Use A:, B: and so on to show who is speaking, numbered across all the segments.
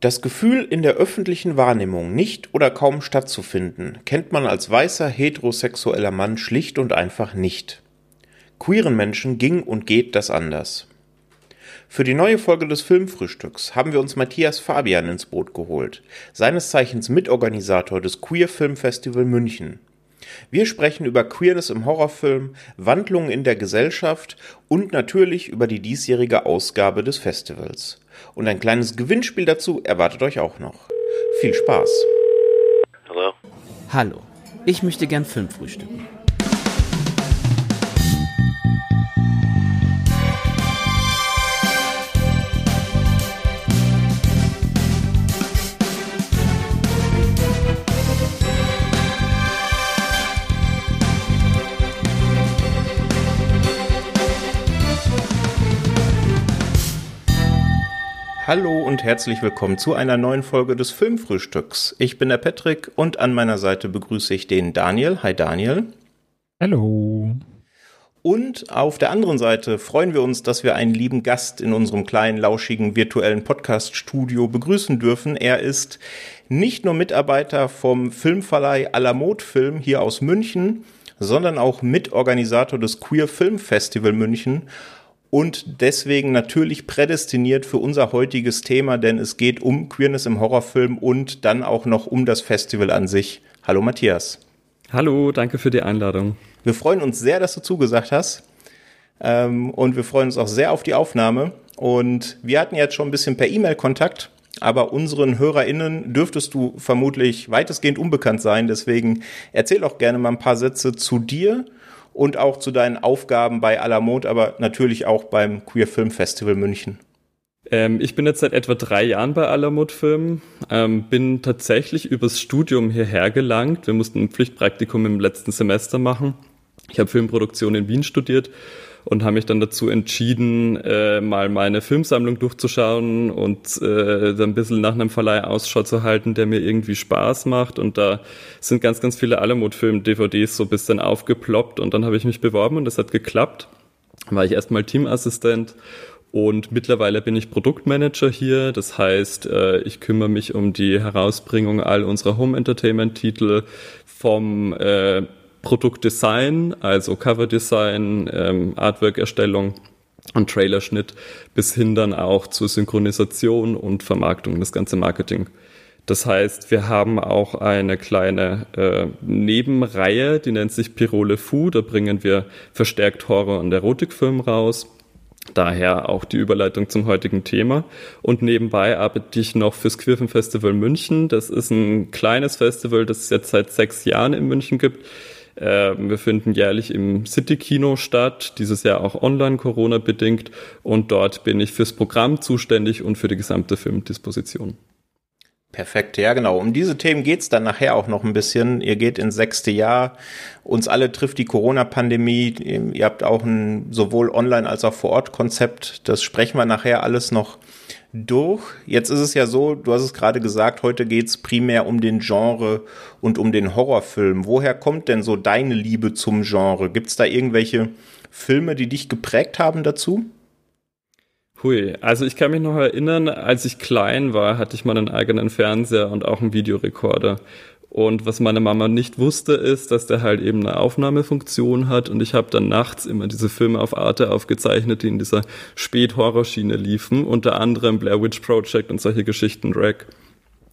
A: Das Gefühl, in der öffentlichen Wahrnehmung nicht oder kaum stattzufinden, kennt man als weißer heterosexueller Mann schlicht und einfach nicht. Queeren Menschen ging und geht das anders. Für die neue Folge des Filmfrühstücks haben wir uns Matthias Fabian ins Boot geholt, seines Zeichens Mitorganisator des Queer Film Festival München. Wir sprechen über Queerness im Horrorfilm, Wandlungen in der Gesellschaft und natürlich über die diesjährige Ausgabe des Festivals. Und ein kleines Gewinnspiel dazu erwartet euch auch noch. Viel Spaß.
B: Hallo.
C: Hallo. Ich möchte gern Film frühstücken.
A: Hallo und herzlich willkommen zu einer neuen Folge des Filmfrühstücks. Ich bin der Patrick und an meiner Seite begrüße ich den Daniel. Hi Daniel.
D: Hallo.
A: Und auf der anderen Seite freuen wir uns, dass wir einen lieben Gast in unserem kleinen, lauschigen virtuellen Podcast-Studio begrüßen dürfen. Er ist nicht nur Mitarbeiter vom Filmverleih Alamod Film hier aus München, sondern auch Mitorganisator des Queer Film Festival München und deswegen natürlich prädestiniert für unser heutiges Thema, denn es geht um Queerness im Horrorfilm und dann auch noch um das Festival an sich. Hallo Matthias.
E: Hallo, danke für die Einladung.
A: Wir freuen uns sehr, dass du zugesagt hast. Ähm, und wir freuen uns auch sehr auf die Aufnahme. Und wir hatten jetzt schon ein bisschen per E-Mail Kontakt, aber unseren HörerInnen dürftest du vermutlich weitestgehend unbekannt sein. Deswegen erzähl auch gerne mal ein paar Sätze zu dir und auch zu deinen Aufgaben bei Alamod, aber natürlich auch beim Queer Film Festival München.
E: Ähm, ich bin jetzt seit etwa drei Jahren bei Alamod Film, ähm, bin tatsächlich übers Studium hierher gelangt. Wir mussten ein Pflichtpraktikum im letzten Semester machen. Ich habe Filmproduktion in Wien studiert und habe mich dann dazu entschieden, äh, mal meine Filmsammlung durchzuschauen und äh, ein bisschen nach einem Verleih Ausschau zu halten, der mir irgendwie Spaß macht. Und da sind ganz, ganz viele Alamut-Film-DVDs so ein bisschen aufgeploppt und dann habe ich mich beworben und das hat geklappt. War ich erstmal Teamassistent und mittlerweile bin ich Produktmanager hier. Das heißt, äh, ich kümmere mich um die Herausbringung all unserer Home Entertainment Titel vom äh, Produktdesign, also Coverdesign, ähm, Artwork-Erstellung und Trailerschnitt bis hin dann auch zur Synchronisation und Vermarktung, das ganze Marketing. Das heißt, wir haben auch eine kleine äh, Nebenreihe, die nennt sich Pirole Fu. Da bringen wir verstärkt Horror- und Erotikfilm raus. Daher auch die Überleitung zum heutigen Thema. Und nebenbei arbeite ich noch fürs Queerfilm Festival München. Das ist ein kleines Festival, das es jetzt seit sechs Jahren in München gibt wir finden jährlich im City-Kino statt, dieses Jahr auch online Corona-bedingt. Und dort bin ich fürs Programm zuständig und für die gesamte Filmdisposition.
A: Perfekt, ja genau. Um diese Themen geht's dann nachher auch noch ein bisschen. Ihr geht ins sechste Jahr. Uns alle trifft die Corona-Pandemie. Ihr habt auch ein sowohl Online- als auch Vor-Ort-Konzept. Das sprechen wir nachher alles noch durch. Jetzt ist es ja so, du hast es gerade gesagt, heute geht es primär um den Genre und um den Horrorfilm. Woher kommt denn so deine Liebe zum Genre? Gibt es da irgendwelche Filme, die dich geprägt haben dazu?
E: Hui, also ich kann mich noch erinnern, als ich klein war, hatte ich mal einen eigenen Fernseher und auch einen Videorekorder. Und was meine Mama nicht wusste, ist, dass der halt eben eine Aufnahmefunktion hat. Und ich habe dann nachts immer diese Filme auf Arte aufgezeichnet, die in dieser Spät-Horror-Schiene liefen. Unter anderem Blair Witch Project und solche Geschichten, Drag.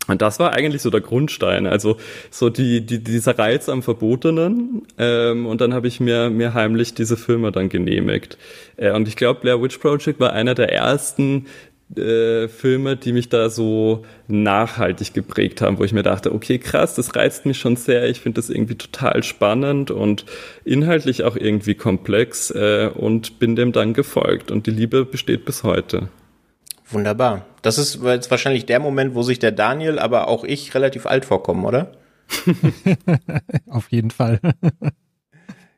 E: Und das war eigentlich so der Grundstein, also so die, die dieser Reiz am Verbotenen. Ähm, und dann habe ich mir mir heimlich diese Filme dann genehmigt. Äh, und ich glaube, Blair Witch Project war einer der ersten äh, Filme, die mich da so nachhaltig geprägt haben, wo ich mir dachte, okay, krass, das reizt mich schon sehr, ich finde das irgendwie total spannend und inhaltlich auch irgendwie komplex äh, und bin dem dann gefolgt und die Liebe besteht bis heute.
A: Wunderbar. Das ist jetzt wahrscheinlich der Moment, wo sich der Daniel, aber auch ich relativ alt vorkommen, oder?
D: Auf jeden Fall.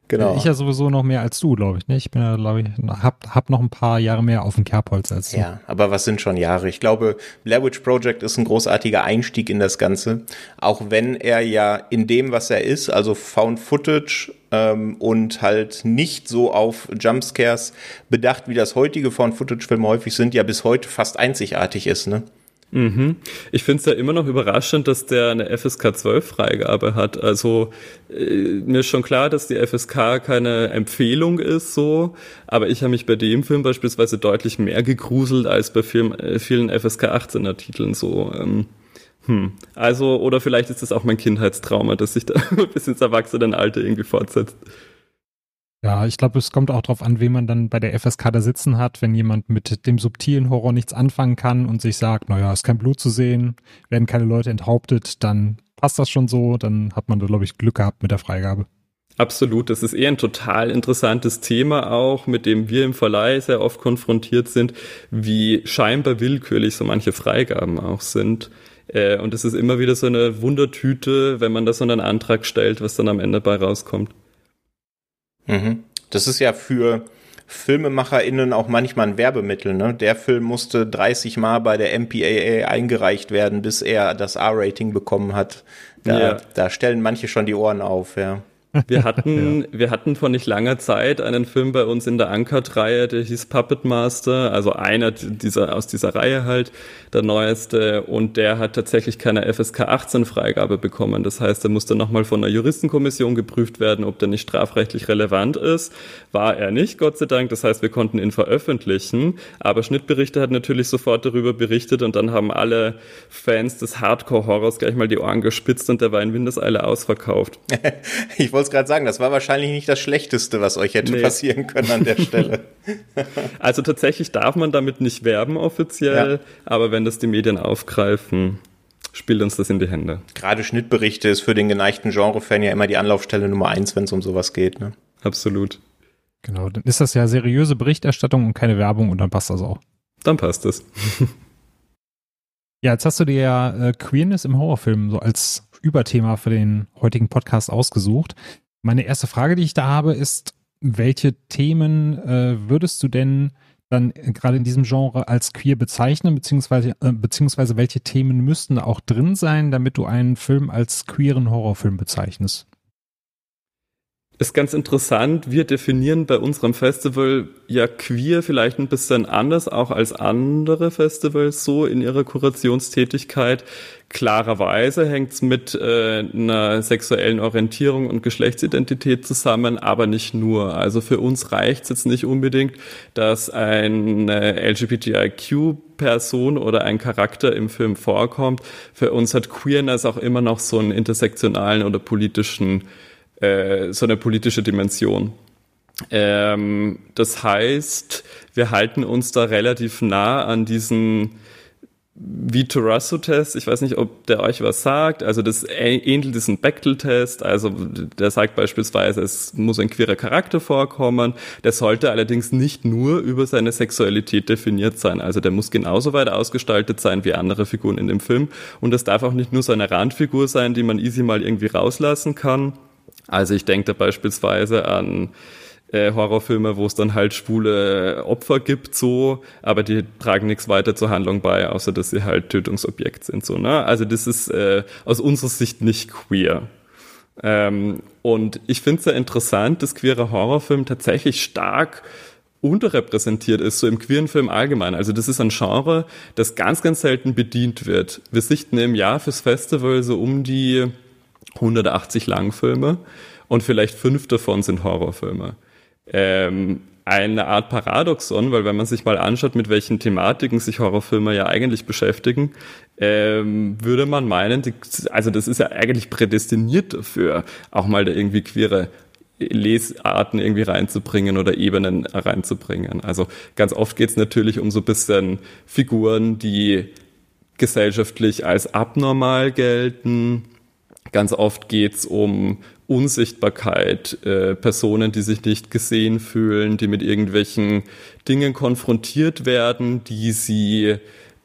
D: Genau. Ich ja sowieso noch mehr als du, glaube ich. Ne? Ich bin ja, glaube ich, hab, hab noch ein paar Jahre mehr auf dem Kerbholz als du.
A: Ja, aber was sind schon Jahre? Ich glaube, Blair Witch Project ist ein großartiger Einstieg in das Ganze. Auch wenn er ja in dem, was er ist, also Found Footage ähm, und halt nicht so auf Jumpscares bedacht, wie das heutige Found Footage Filme häufig sind, ja bis heute fast einzigartig ist, ne?
E: Mhm. Ich finde es ja immer noch überraschend, dass der eine FSK 12 Freigabe hat. Also äh, mir ist schon klar, dass die FSK keine Empfehlung ist, so, aber ich habe mich bei dem Film beispielsweise deutlich mehr gegruselt als bei Film, äh, vielen FSK 18er Titeln so. Ähm, hm. Also, oder vielleicht ist das auch mein Kindheitstrauma, dass sich da bis ins Erwachsenenalter irgendwie fortsetzt.
D: Ja, ich glaube, es kommt auch darauf an, wen man dann bei der FSK da sitzen hat. Wenn jemand mit dem subtilen Horror nichts anfangen kann und sich sagt, naja, ist kein Blut zu sehen, werden keine Leute enthauptet, dann passt das schon so. Dann hat man da, glaube ich, Glück gehabt mit der Freigabe.
E: Absolut, das ist eher ein total interessantes Thema auch, mit dem wir im Verleih sehr oft konfrontiert sind, wie scheinbar willkürlich so manche Freigaben auch sind. Äh, und es ist immer wieder so eine Wundertüte, wenn man da so einen Antrag stellt, was dann am Ende bei rauskommt.
A: Mhm. Das ist ja für FilmemacherInnen auch manchmal ein Werbemittel. Ne? Der Film musste 30 Mal bei der MPAA eingereicht werden, bis er das R-Rating bekommen hat. Da, ja. da stellen manche schon die Ohren auf, ja.
E: Wir hatten, ja. wir hatten vor nicht langer Zeit einen Film bei uns in der Uncut-Reihe, der hieß Puppet Master, also einer dieser, aus dieser Reihe halt, der neueste, und der hat tatsächlich keine FSK 18 Freigabe bekommen. Das heißt, er musste nochmal von einer Juristenkommission geprüft werden, ob der nicht strafrechtlich relevant ist. War er nicht, Gott sei Dank. Das heißt, wir konnten ihn veröffentlichen. Aber Schnittberichte hat natürlich sofort darüber berichtet und dann haben alle Fans des Hardcore-Horrors gleich mal die Ohren gespitzt und der war in Windeseile ausverkauft.
A: ich wollte es gerade sagen, das war wahrscheinlich nicht das Schlechteste, was euch hätte nee. passieren können an der Stelle.
E: also tatsächlich darf man damit nicht werben offiziell, ja. aber wenn das die Medien aufgreifen, spielt uns das in die Hände.
A: Gerade Schnittberichte ist für den geneigten Genre-Fan ja immer die Anlaufstelle Nummer eins, wenn es um sowas geht. Ne?
E: Absolut.
D: Genau, dann ist das ja seriöse Berichterstattung und keine Werbung und dann passt das auch.
E: Dann passt es.
D: ja, jetzt hast du dir ja äh, Queerness im Horrorfilm so als Überthema für den heutigen Podcast ausgesucht. Meine erste Frage, die ich da habe, ist, welche Themen äh, würdest du denn dann gerade in diesem Genre als queer bezeichnen, beziehungsweise, äh, beziehungsweise welche Themen müssten auch drin sein, damit du einen Film als queeren Horrorfilm bezeichnest?
E: Ist ganz interessant. Wir definieren bei unserem Festival ja queer vielleicht ein bisschen anders, auch als andere Festivals so in ihrer Kurationstätigkeit. Klarerweise hängt es mit äh, einer sexuellen Orientierung und Geschlechtsidentität zusammen, aber nicht nur. Also für uns reicht es jetzt nicht unbedingt, dass eine LGBTIQ-Person oder ein Charakter im Film vorkommt. Für uns hat Queerness auch immer noch so einen intersektionalen oder politischen äh, so eine politische Dimension. Ähm, das heißt, wir halten uns da relativ nah an diesen Viturasso-Test, ich weiß nicht, ob der euch was sagt, also das ähnelt diesem Bechtel-Test, also der sagt beispielsweise, es muss ein queerer Charakter vorkommen, der sollte allerdings nicht nur über seine Sexualität definiert sein, also der muss genauso weit ausgestaltet sein wie andere Figuren in dem Film. Und das darf auch nicht nur so eine Randfigur sein, die man easy mal irgendwie rauslassen kann, also ich denke da beispielsweise an äh, Horrorfilme, wo es dann halt schwule Opfer gibt, so, aber die tragen nichts weiter zur Handlung bei, außer dass sie halt Tötungsobjekt sind, so, ne? Also das ist äh, aus unserer Sicht nicht queer. Ähm, und ich finde es sehr interessant, dass queerer Horrorfilm tatsächlich stark unterrepräsentiert ist, so im queeren Film allgemein. Also das ist ein Genre, das ganz, ganz selten bedient wird. Wir sichten im Jahr fürs Festival so um die 180 Langfilme und vielleicht fünf davon sind Horrorfilme. Ähm, eine Art Paradoxon, weil wenn man sich mal anschaut, mit welchen Thematiken sich Horrorfilme ja eigentlich beschäftigen, ähm, würde man meinen, die, also das ist ja eigentlich prädestiniert dafür, auch mal da irgendwie queere Lesarten irgendwie reinzubringen oder Ebenen reinzubringen. Also ganz oft geht es natürlich um so bisschen Figuren, die gesellschaftlich als abnormal gelten, Ganz oft geht es um Unsichtbarkeit, äh, Personen, die sich nicht gesehen fühlen, die mit irgendwelchen Dingen konfrontiert werden, die sie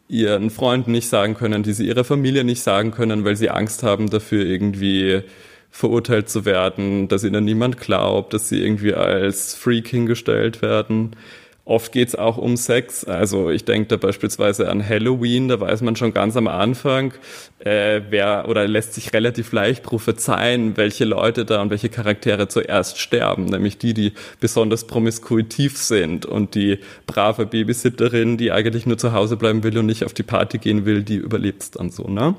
E: ihren Freunden nicht sagen können, die sie ihrer Familie nicht sagen können, weil sie Angst haben dafür irgendwie verurteilt zu werden, dass ihnen niemand glaubt, dass sie irgendwie als Freak hingestellt werden. Oft geht's auch um Sex. Also ich denke da beispielsweise an Halloween, da weiß man schon ganz am Anfang, äh, wer oder lässt sich relativ leicht prophezeien, welche Leute da und welche Charaktere zuerst sterben, nämlich die, die besonders promiskuitiv sind und die brave Babysitterin, die eigentlich nur zu Hause bleiben will und nicht auf die Party gehen will, die überlebt's dann so, ne?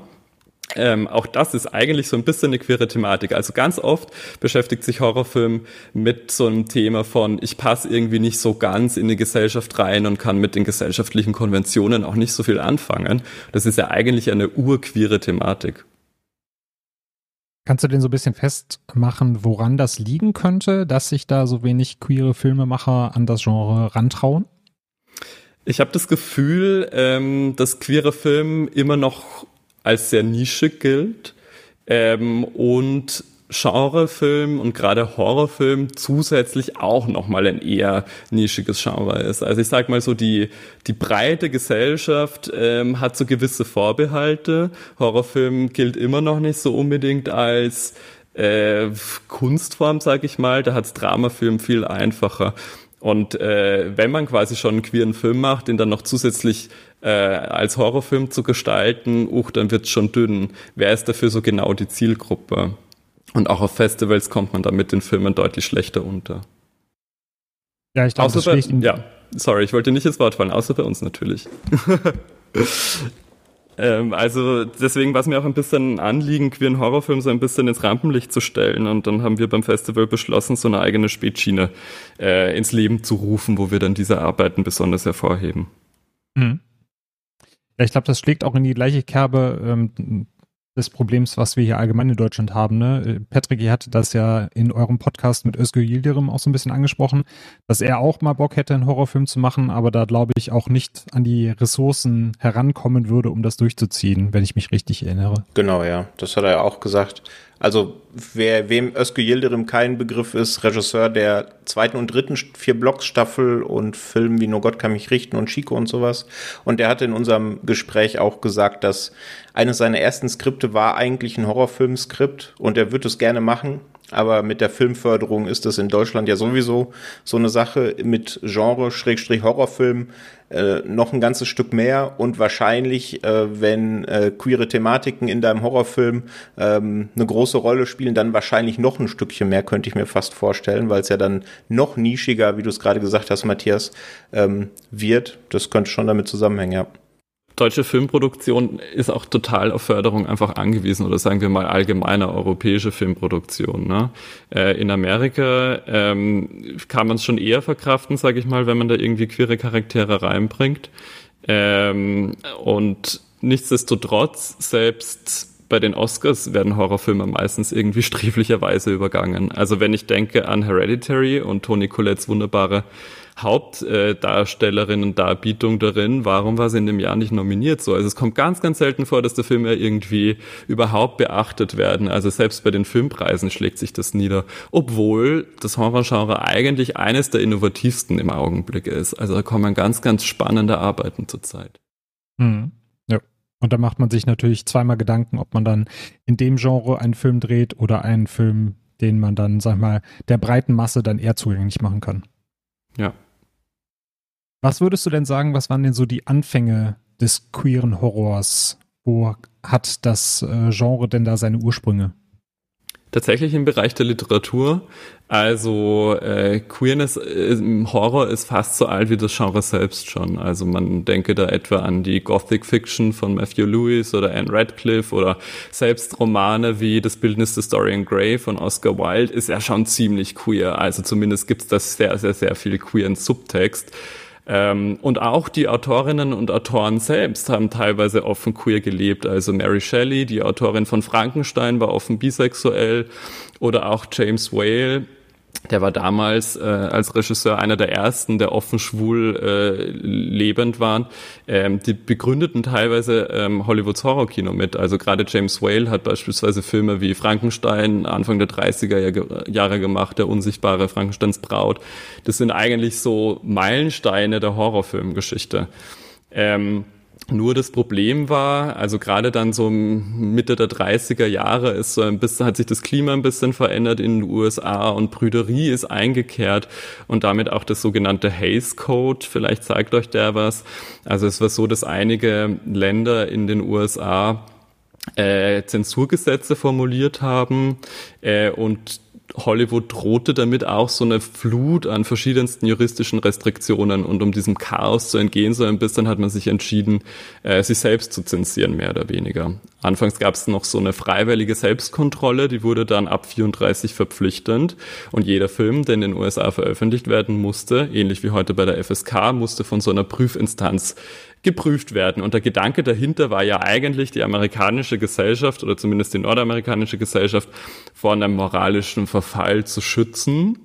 E: Ähm, auch das ist eigentlich so ein bisschen eine queere Thematik. Also ganz oft beschäftigt sich Horrorfilm mit so einem Thema von, ich passe irgendwie nicht so ganz in die Gesellschaft rein und kann mit den gesellschaftlichen Konventionen auch nicht so viel anfangen. Das ist ja eigentlich eine urqueere Thematik.
D: Kannst du denn so ein bisschen festmachen, woran das liegen könnte, dass sich da so wenig queere Filmemacher an das Genre rantrauen?
E: Ich habe das Gefühl, ähm, dass queere Film immer noch als sehr Nische gilt ähm, und Genrefilm und gerade Horrorfilm zusätzlich auch nochmal ein eher nischiges Genre ist. Also ich sag mal so, die, die breite Gesellschaft ähm, hat so gewisse Vorbehalte. Horrorfilm gilt immer noch nicht so unbedingt als äh, Kunstform, sag ich mal. Da hat's Dramafilm viel einfacher. Und äh, wenn man quasi schon einen queeren Film macht, den dann noch zusätzlich äh, als Horrorfilm zu gestalten, uch, dann wird's schon dünn. Wer ist dafür so genau die Zielgruppe? Und auch auf Festivals kommt man da mit den Filmen deutlich schlechter unter.
D: Ja, ich glaube, das
E: bei, Ja, sorry, ich wollte nicht ins Wort fallen, außer bei uns natürlich. Ähm, also deswegen war es mir auch ein bisschen ein Anliegen, queeren Horrorfilm so ein bisschen ins Rampenlicht zu stellen. Und dann haben wir beim Festival beschlossen, so eine eigene Spätschiene äh, ins Leben zu rufen, wo wir dann diese Arbeiten besonders hervorheben.
D: Mhm. Ja, ich glaube, das schlägt auch in die gleiche Kerbe ähm, des Problems, was wir hier allgemein in Deutschland haben. Ne? Patrick, ihr hattet das ja in eurem Podcast mit Özgür Yildirim auch so ein bisschen angesprochen, dass er auch mal Bock hätte, einen Horrorfilm zu machen, aber da glaube ich auch nicht an die Ressourcen herankommen würde, um das durchzuziehen, wenn ich mich richtig erinnere.
A: Genau, ja. Das hat er ja auch gesagt. Also wer wem Özgür Yildirim kein Begriff ist, Regisseur der zweiten und dritten vier Blocks Staffel und Filmen wie Nur Gott kann mich richten und Chico und sowas. Und der hat in unserem Gespräch auch gesagt, dass eines seiner ersten Skripte war eigentlich ein Horrorfilmskript und er wird es gerne machen, aber mit der Filmförderung ist das in Deutschland ja sowieso so eine Sache. Mit Genre Schrägstrich Horrorfilm äh, noch ein ganzes Stück mehr. Und wahrscheinlich, äh, wenn äh, queere Thematiken in deinem Horrorfilm ähm, eine große Rolle spielen, dann wahrscheinlich noch ein Stückchen mehr, könnte ich mir fast vorstellen, weil es ja dann noch nischiger, wie du es gerade gesagt hast, Matthias, ähm, wird. Das könnte schon damit zusammenhängen, ja
E: deutsche Filmproduktion ist auch total auf Förderung einfach angewiesen oder sagen wir mal allgemeine europäische Filmproduktion. Ne? Äh, in Amerika ähm, kann man es schon eher verkraften, sage ich mal, wenn man da irgendwie queere Charaktere reinbringt. Ähm, und nichtsdestotrotz, selbst bei den Oscars werden Horrorfilme meistens irgendwie sträflicherweise übergangen. Also wenn ich denke an Hereditary und Toni Collettes wunderbare Hauptdarstellerin und Darbietung darin, warum war sie in dem Jahr nicht nominiert? So, also es kommt ganz, ganz selten vor, dass der Film ja irgendwie überhaupt beachtet werden. Also selbst bei den Filmpreisen schlägt sich das nieder, obwohl das Horrorgenre eigentlich eines der innovativsten im Augenblick ist. Also da kommen ganz, ganz spannende Arbeiten zurzeit.
D: Mhm. Ja. Und da macht man sich natürlich zweimal Gedanken, ob man dann in dem Genre einen Film dreht oder einen Film, den man dann, sag mal, der breiten Masse dann eher zugänglich machen kann.
E: Ja.
D: Was würdest du denn sagen, was waren denn so die Anfänge des queeren Horrors? Wo hat das äh, Genre denn da seine Ursprünge?
E: Tatsächlich im Bereich der Literatur. Also äh, Queerness im Horror ist fast so alt wie das Genre selbst schon. Also man denke da etwa an die Gothic Fiction von Matthew Lewis oder Anne Radcliffe oder selbst Romane wie Das Bildnis des Dorian Gray von Oscar Wilde ist ja schon ziemlich queer. Also zumindest gibt es da sehr, sehr, sehr viel queeren Subtext. Ähm, und auch die Autorinnen und Autoren selbst haben teilweise offen queer gelebt. Also Mary Shelley, die Autorin von Frankenstein, war offen bisexuell oder auch James Whale, der war damals äh, als Regisseur einer der ersten, der offen schwul äh, lebend waren. Ähm, die begründeten teilweise ähm, Hollywoods Horrorkino mit. Also gerade James Whale hat beispielsweise Filme wie Frankenstein Anfang der 30er Jahre gemacht, der unsichtbare Frankensteins Braut. Das sind eigentlich so Meilensteine der Horrorfilmgeschichte. Ähm, Nur das Problem war, also gerade dann so Mitte der 30er Jahre ist so ein bisschen, hat sich das Klima ein bisschen verändert in den USA und Brüderie ist eingekehrt und damit auch das sogenannte Hays Code. Vielleicht zeigt euch der was. Also es war so, dass einige Länder in den USA äh, Zensurgesetze formuliert haben äh, und Hollywood drohte damit auch so eine Flut an verschiedensten juristischen Restriktionen und um diesem Chaos zu entgehen, so ein bisschen hat man sich entschieden, äh, sich selbst zu zensieren, mehr oder weniger. Anfangs gab es noch so eine freiwillige Selbstkontrolle, die wurde dann ab 34 verpflichtend und jeder Film, der in den USA veröffentlicht werden musste, ähnlich wie heute bei der FSK, musste von so einer Prüfinstanz geprüft werden. Und der Gedanke dahinter war ja eigentlich, die amerikanische Gesellschaft oder zumindest die nordamerikanische Gesellschaft vor einem moralischen Verfall zu schützen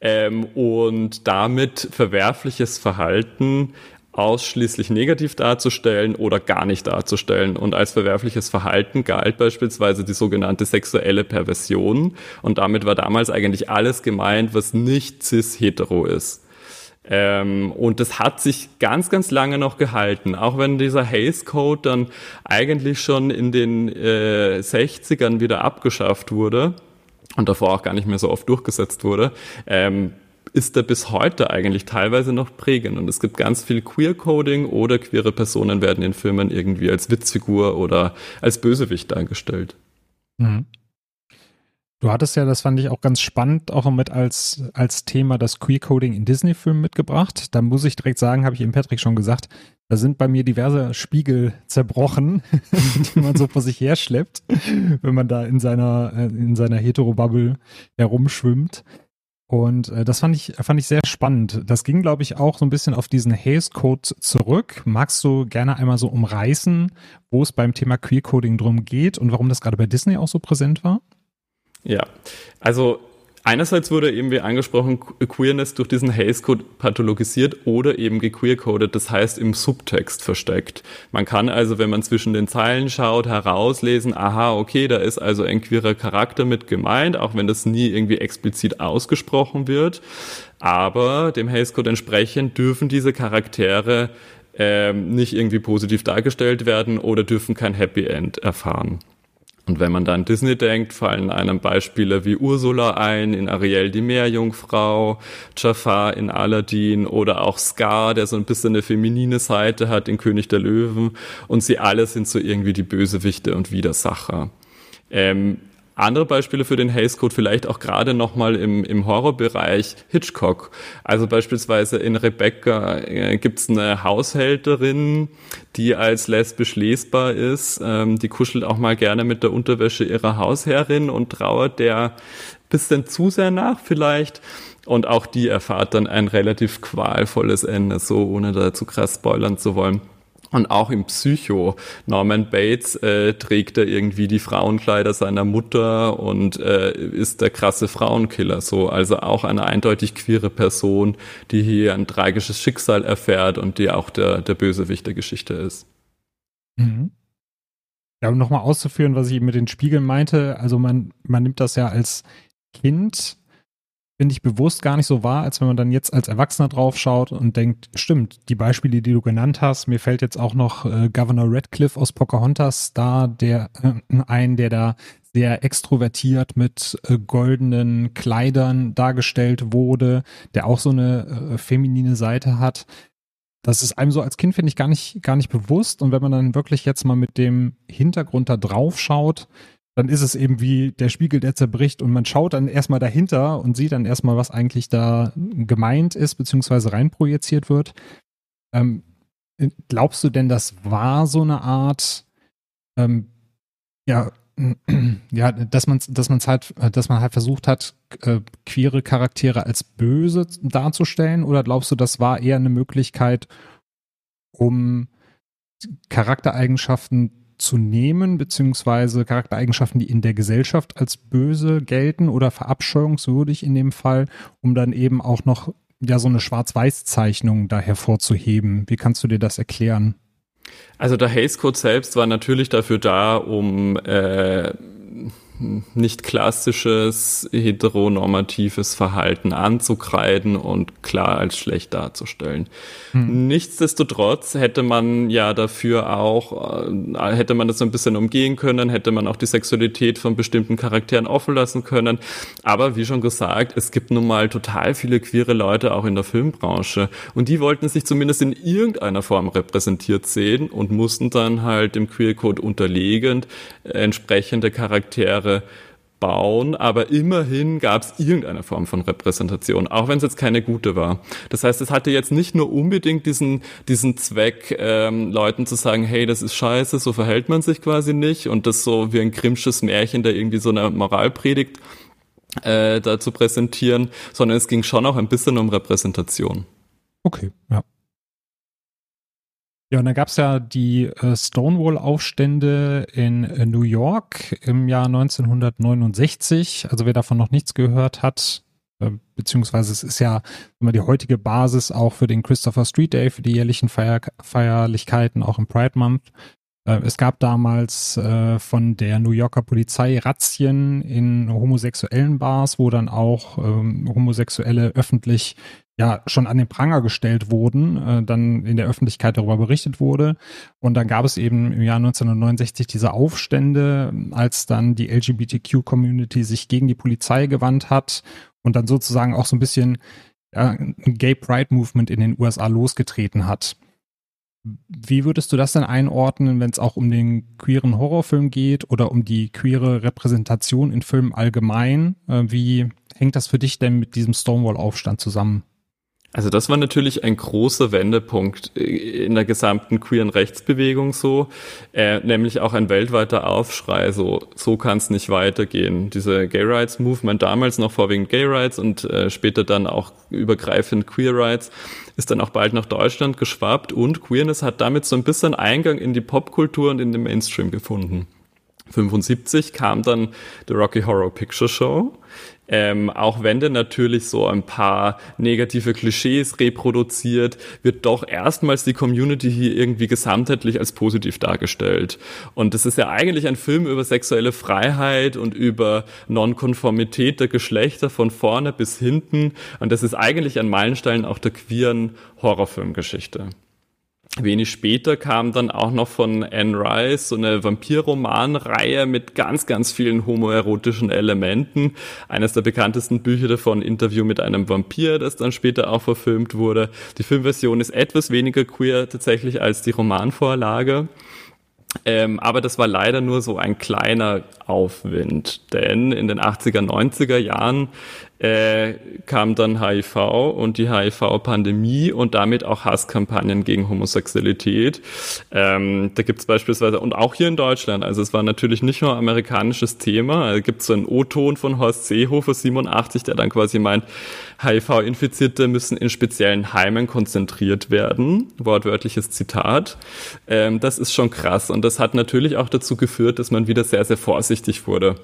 E: ähm, und damit verwerfliches Verhalten ausschließlich negativ darzustellen oder gar nicht darzustellen. Und als verwerfliches Verhalten galt beispielsweise die sogenannte sexuelle Perversion. Und damit war damals eigentlich alles gemeint, was nicht cis-hetero ist. Ähm, und das hat sich ganz, ganz lange noch gehalten, auch wenn dieser Hays Code dann eigentlich schon in den äh, 60ern wieder abgeschafft wurde und davor auch gar nicht mehr so oft durchgesetzt wurde. Ähm, ist er bis heute eigentlich teilweise noch prägend. Und es gibt ganz viel Queer-Coding oder queere Personen werden in Filmen irgendwie als Witzfigur oder als Bösewicht dargestellt. Mhm.
D: Du hattest ja, das fand ich auch ganz spannend, auch mit als, als Thema das Queer-Coding in Disney-Filmen mitgebracht. Da muss ich direkt sagen, habe ich eben Patrick schon gesagt, da sind bei mir diverse Spiegel zerbrochen, die man so vor sich her schleppt, wenn man da in seiner, äh, in seiner Hetero-Bubble herumschwimmt. Und äh, das fand ich, fand ich sehr spannend. Das ging, glaube ich, auch so ein bisschen auf diesen Haze Code zurück. Magst du gerne einmal so umreißen, wo es beim Thema Queer Coding drum geht und warum das gerade bei Disney auch so präsent war?
E: Ja, also einerseits wurde eben wie angesprochen Queerness durch diesen Haze Code pathologisiert oder eben gequeercoded, das heißt im Subtext versteckt. Man kann also, wenn man zwischen den Zeilen schaut, herauslesen, aha, okay, da ist also ein queerer Charakter mit gemeint, auch wenn das nie irgendwie explizit ausgesprochen wird. Aber dem Haze Code entsprechend dürfen diese Charaktere ähm, nicht irgendwie positiv dargestellt werden oder dürfen kein Happy End erfahren. Und wenn man dann Disney denkt, fallen einem Beispiele wie Ursula ein, in Ariel die Meerjungfrau, Jafar in Aladdin oder auch Scar, der so ein bisschen eine feminine Seite hat in König der Löwen. Und sie alle sind so irgendwie die Bösewichte und Widersacher. Ähm, andere Beispiele für den Haze Code vielleicht auch gerade nochmal im, im Horrorbereich Hitchcock. Also beispielsweise in Rebecca äh, gibt's eine Haushälterin, die als lesbisch lesbar ist. Ähm, die kuschelt auch mal gerne mit der Unterwäsche ihrer Hausherrin und trauert der bisschen zu sehr nach vielleicht. Und auch die erfahrt dann ein relativ qualvolles Ende, so ohne da zu krass spoilern zu wollen. Und auch im Psycho. Norman Bates äh, trägt da irgendwie die Frauenkleider seiner Mutter und äh, ist der krasse Frauenkiller. So, also auch eine eindeutig queere Person, die hier ein tragisches Schicksal erfährt und die auch der, der Bösewicht der Geschichte ist.
D: Mhm. Ja, um nochmal auszuführen, was ich eben mit den Spiegeln meinte, also man, man nimmt das ja als Kind finde ich, bewusst gar nicht so wahr, als wenn man dann jetzt als Erwachsener drauf schaut und denkt, stimmt, die Beispiele, die du genannt hast, mir fällt jetzt auch noch äh, Governor Radcliffe aus Pocahontas da, der äh, ein, der da sehr extrovertiert mit äh, goldenen Kleidern dargestellt wurde, der auch so eine äh, feminine Seite hat. Das ist einem so als Kind, finde ich, gar nicht, gar nicht bewusst. Und wenn man dann wirklich jetzt mal mit dem Hintergrund da drauf schaut, dann ist es eben wie der Spiegel, der zerbricht und man schaut dann erstmal dahinter und sieht dann erstmal, was eigentlich da gemeint ist, beziehungsweise reinprojiziert wird. Ähm, glaubst du denn, das war so eine Art, ähm, ja, ja, dass man, dass man halt, dass man halt versucht hat, äh, queere Charaktere als böse darzustellen, oder glaubst du, das war eher eine Möglichkeit, um Charaktereigenschaften zu nehmen, beziehungsweise Charaktereigenschaften, die in der Gesellschaft als böse gelten oder verabscheuungswürdig in dem Fall, um dann eben auch noch ja so eine Schwarz-Weiß-Zeichnung da hervorzuheben. Wie kannst du dir das erklären?
E: Also der Haze Code selbst war natürlich dafür da, um äh, nicht klassisches heteronormatives Verhalten anzukreiden und klar als schlecht darzustellen. Hm. Nichtsdestotrotz hätte man ja dafür auch, äh, hätte man das so ein bisschen umgehen können, hätte man auch die Sexualität von bestimmten Charakteren offen lassen können. Aber wie schon gesagt, es gibt nun mal total viele queere Leute auch in der Filmbranche und die wollten sich zumindest in irgendeiner Form repräsentiert sehen und mussten dann halt dem Queer Code unterlegend entsprechende Charaktere bauen, aber immerhin gab es irgendeine Form von Repräsentation, auch wenn es jetzt keine gute war. Das heißt, es hatte jetzt nicht nur unbedingt diesen, diesen Zweck, ähm, Leuten zu sagen, hey, das ist scheiße, so verhält man sich quasi nicht und das so wie ein grimmsches Märchen, der irgendwie so eine Moral predigt, äh, da zu präsentieren, sondern es ging schon auch ein bisschen um Repräsentation.
D: Okay, ja. Ja, und dann gab es ja die äh, Stonewall-Aufstände in äh, New York im Jahr 1969. Also wer davon noch nichts gehört hat, äh, beziehungsweise es ist ja immer die heutige Basis auch für den Christopher Street Day, für die jährlichen Feier Feierlichkeiten, auch im Pride Month. Äh, es gab damals äh, von der New Yorker Polizei Razzien in homosexuellen Bars, wo dann auch ähm, Homosexuelle öffentlich ja schon an den Pranger gestellt wurden, äh, dann in der Öffentlichkeit darüber berichtet wurde. Und dann gab es eben im Jahr 1969 diese Aufstände, als dann die LGBTQ-Community sich gegen die Polizei gewandt hat und dann sozusagen auch so ein bisschen ja, ein Gay Pride Movement in den USA losgetreten hat. Wie würdest du das denn einordnen, wenn es auch um den queeren Horrorfilm geht oder um die queere Repräsentation in Filmen allgemein? Äh, wie hängt das für dich denn mit diesem Stonewall-Aufstand zusammen?
E: Also das war natürlich ein großer Wendepunkt äh, in der gesamten queeren Rechtsbewegung so, äh, nämlich auch ein weltweiter Aufschrei, so, so kann es nicht weitergehen. Diese Gay Rights Movement, damals noch vorwiegend Gay Rights und äh, später dann auch übergreifend Queer Rights, ist dann auch bald nach Deutschland geschwappt und Queerness hat damit so ein bisschen Eingang in die Popkultur und in den Mainstream gefunden. 75 kam dann The Rocky Horror Picture Show, ähm, auch wenn der natürlich so ein paar negative Klischees reproduziert, wird doch erstmals die Community hier irgendwie gesamtheitlich als positiv dargestellt. Und das ist ja eigentlich ein Film über sexuelle Freiheit und über Nonkonformität der Geschlechter von vorne bis hinten. Und das ist eigentlich ein Meilenstein auch der queeren Horrorfilmgeschichte. Wenig später kam dann auch noch von Anne Rice so eine Vampirromanreihe mit ganz, ganz vielen homoerotischen Elementen. Eines der bekanntesten Bücher davon, Interview mit einem Vampir, das dann später auch verfilmt wurde. Die Filmversion ist etwas weniger queer tatsächlich als die Romanvorlage. Ähm, aber das war leider nur so ein kleiner Aufwind, denn in den 80er, 90er Jahren äh, kam dann HIV und die HIV-Pandemie und damit auch Hasskampagnen gegen Homosexualität. Ähm, da gibt es beispielsweise, und auch hier in Deutschland, also es war natürlich nicht nur amerikanisches Thema, da gibt es so einen O-Ton von Horst Seehofer 87, der dann quasi meint, HIV-Infizierte müssen in speziellen Heimen konzentriert werden. Wortwörtliches Zitat. Ähm, das ist schon krass und das hat natürlich auch dazu geführt, dass man wieder sehr, sehr vorsichtig wurde